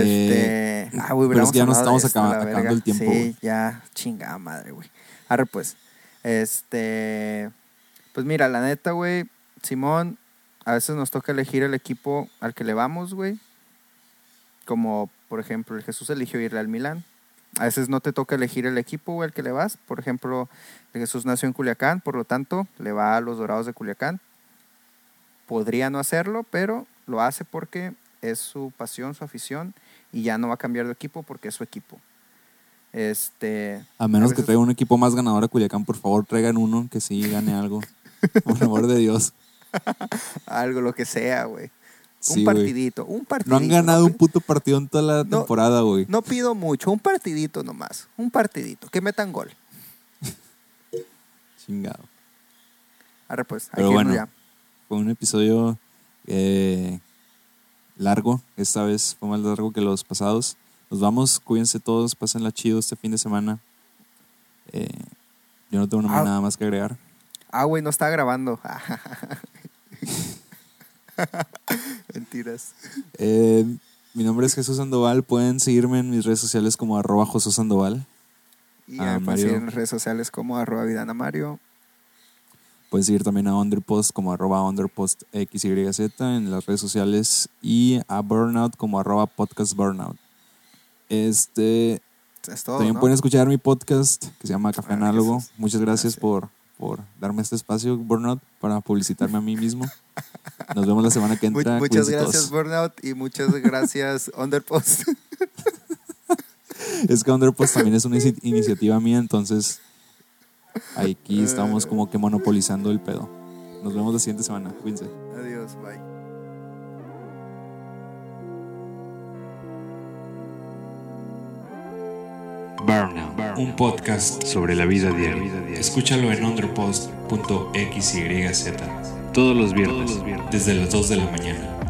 Este. ah, güey, pero es que ya nos estamos acabando el tiempo, Sí, ya, chingada madre, güey. Arre, pues. Este. Pues mira, la neta, güey. Simón, a veces nos toca elegir el equipo al que le vamos, güey. Como, por ejemplo, el Jesús eligió irle al Milán. A veces no te toca elegir el equipo, güey, al que le vas. Por ejemplo, el Jesús nació en Culiacán, por lo tanto, le va a los Dorados de Culiacán. Podría no hacerlo, pero lo hace porque es su pasión, su afición, y ya no va a cambiar de equipo porque es su equipo. Este. A menos a que traiga un equipo más ganador a Culiacán, por favor, traigan uno que sí gane algo. Por amor de Dios. Algo, lo que sea, güey. Sí, un partidito, un partidito. No han ganado un puto partido en toda la No. temporada, güey. No pido mucho, un partidito nomás. Un partidito. Que metan gol. Chingado. Arre, pues. Pero bueno. ya. Fue un episodio eh, largo. Esta vez fue más largo que los pasados. Nos vamos, cuídense todos, pásenla chido este fin de semana. Eh, yo no tengo Ah. nada más que agregar. Ah, güey, no está grabando. Mentiras. Eh, Mi nombre es Jesús Sandoval. Pueden seguirme en mis redes sociales como arroba Sandoval. Y Ah, Mario. en redes sociales como arroba Vidana Mario. Pueden seguir también a Underpost como arroba Underpost XYZ en las redes sociales y a Burnout como arroba podcast Burnout. Este, Es todo, también ¿no? pueden escuchar mi podcast que se llama Café Análogo. gracias. Muchas gracias Gracias. por, por darme este espacio, Burnout, para publicitarme a mí mismo. Nos vemos la semana que entra. muchas Cuídense todos. gracias, Burnout, y muchas gracias, Underpost. Es que Underpost también es una inici- iniciativa mía, entonces aquí estamos como que monopolizando el pedo. Nos vemos la siguiente semana. Cuídense. Adiós, bye. Burnout, un podcast sobre la vida diaria. Escúchalo en underpost.xyz todos los viernes desde las 2 de la mañana.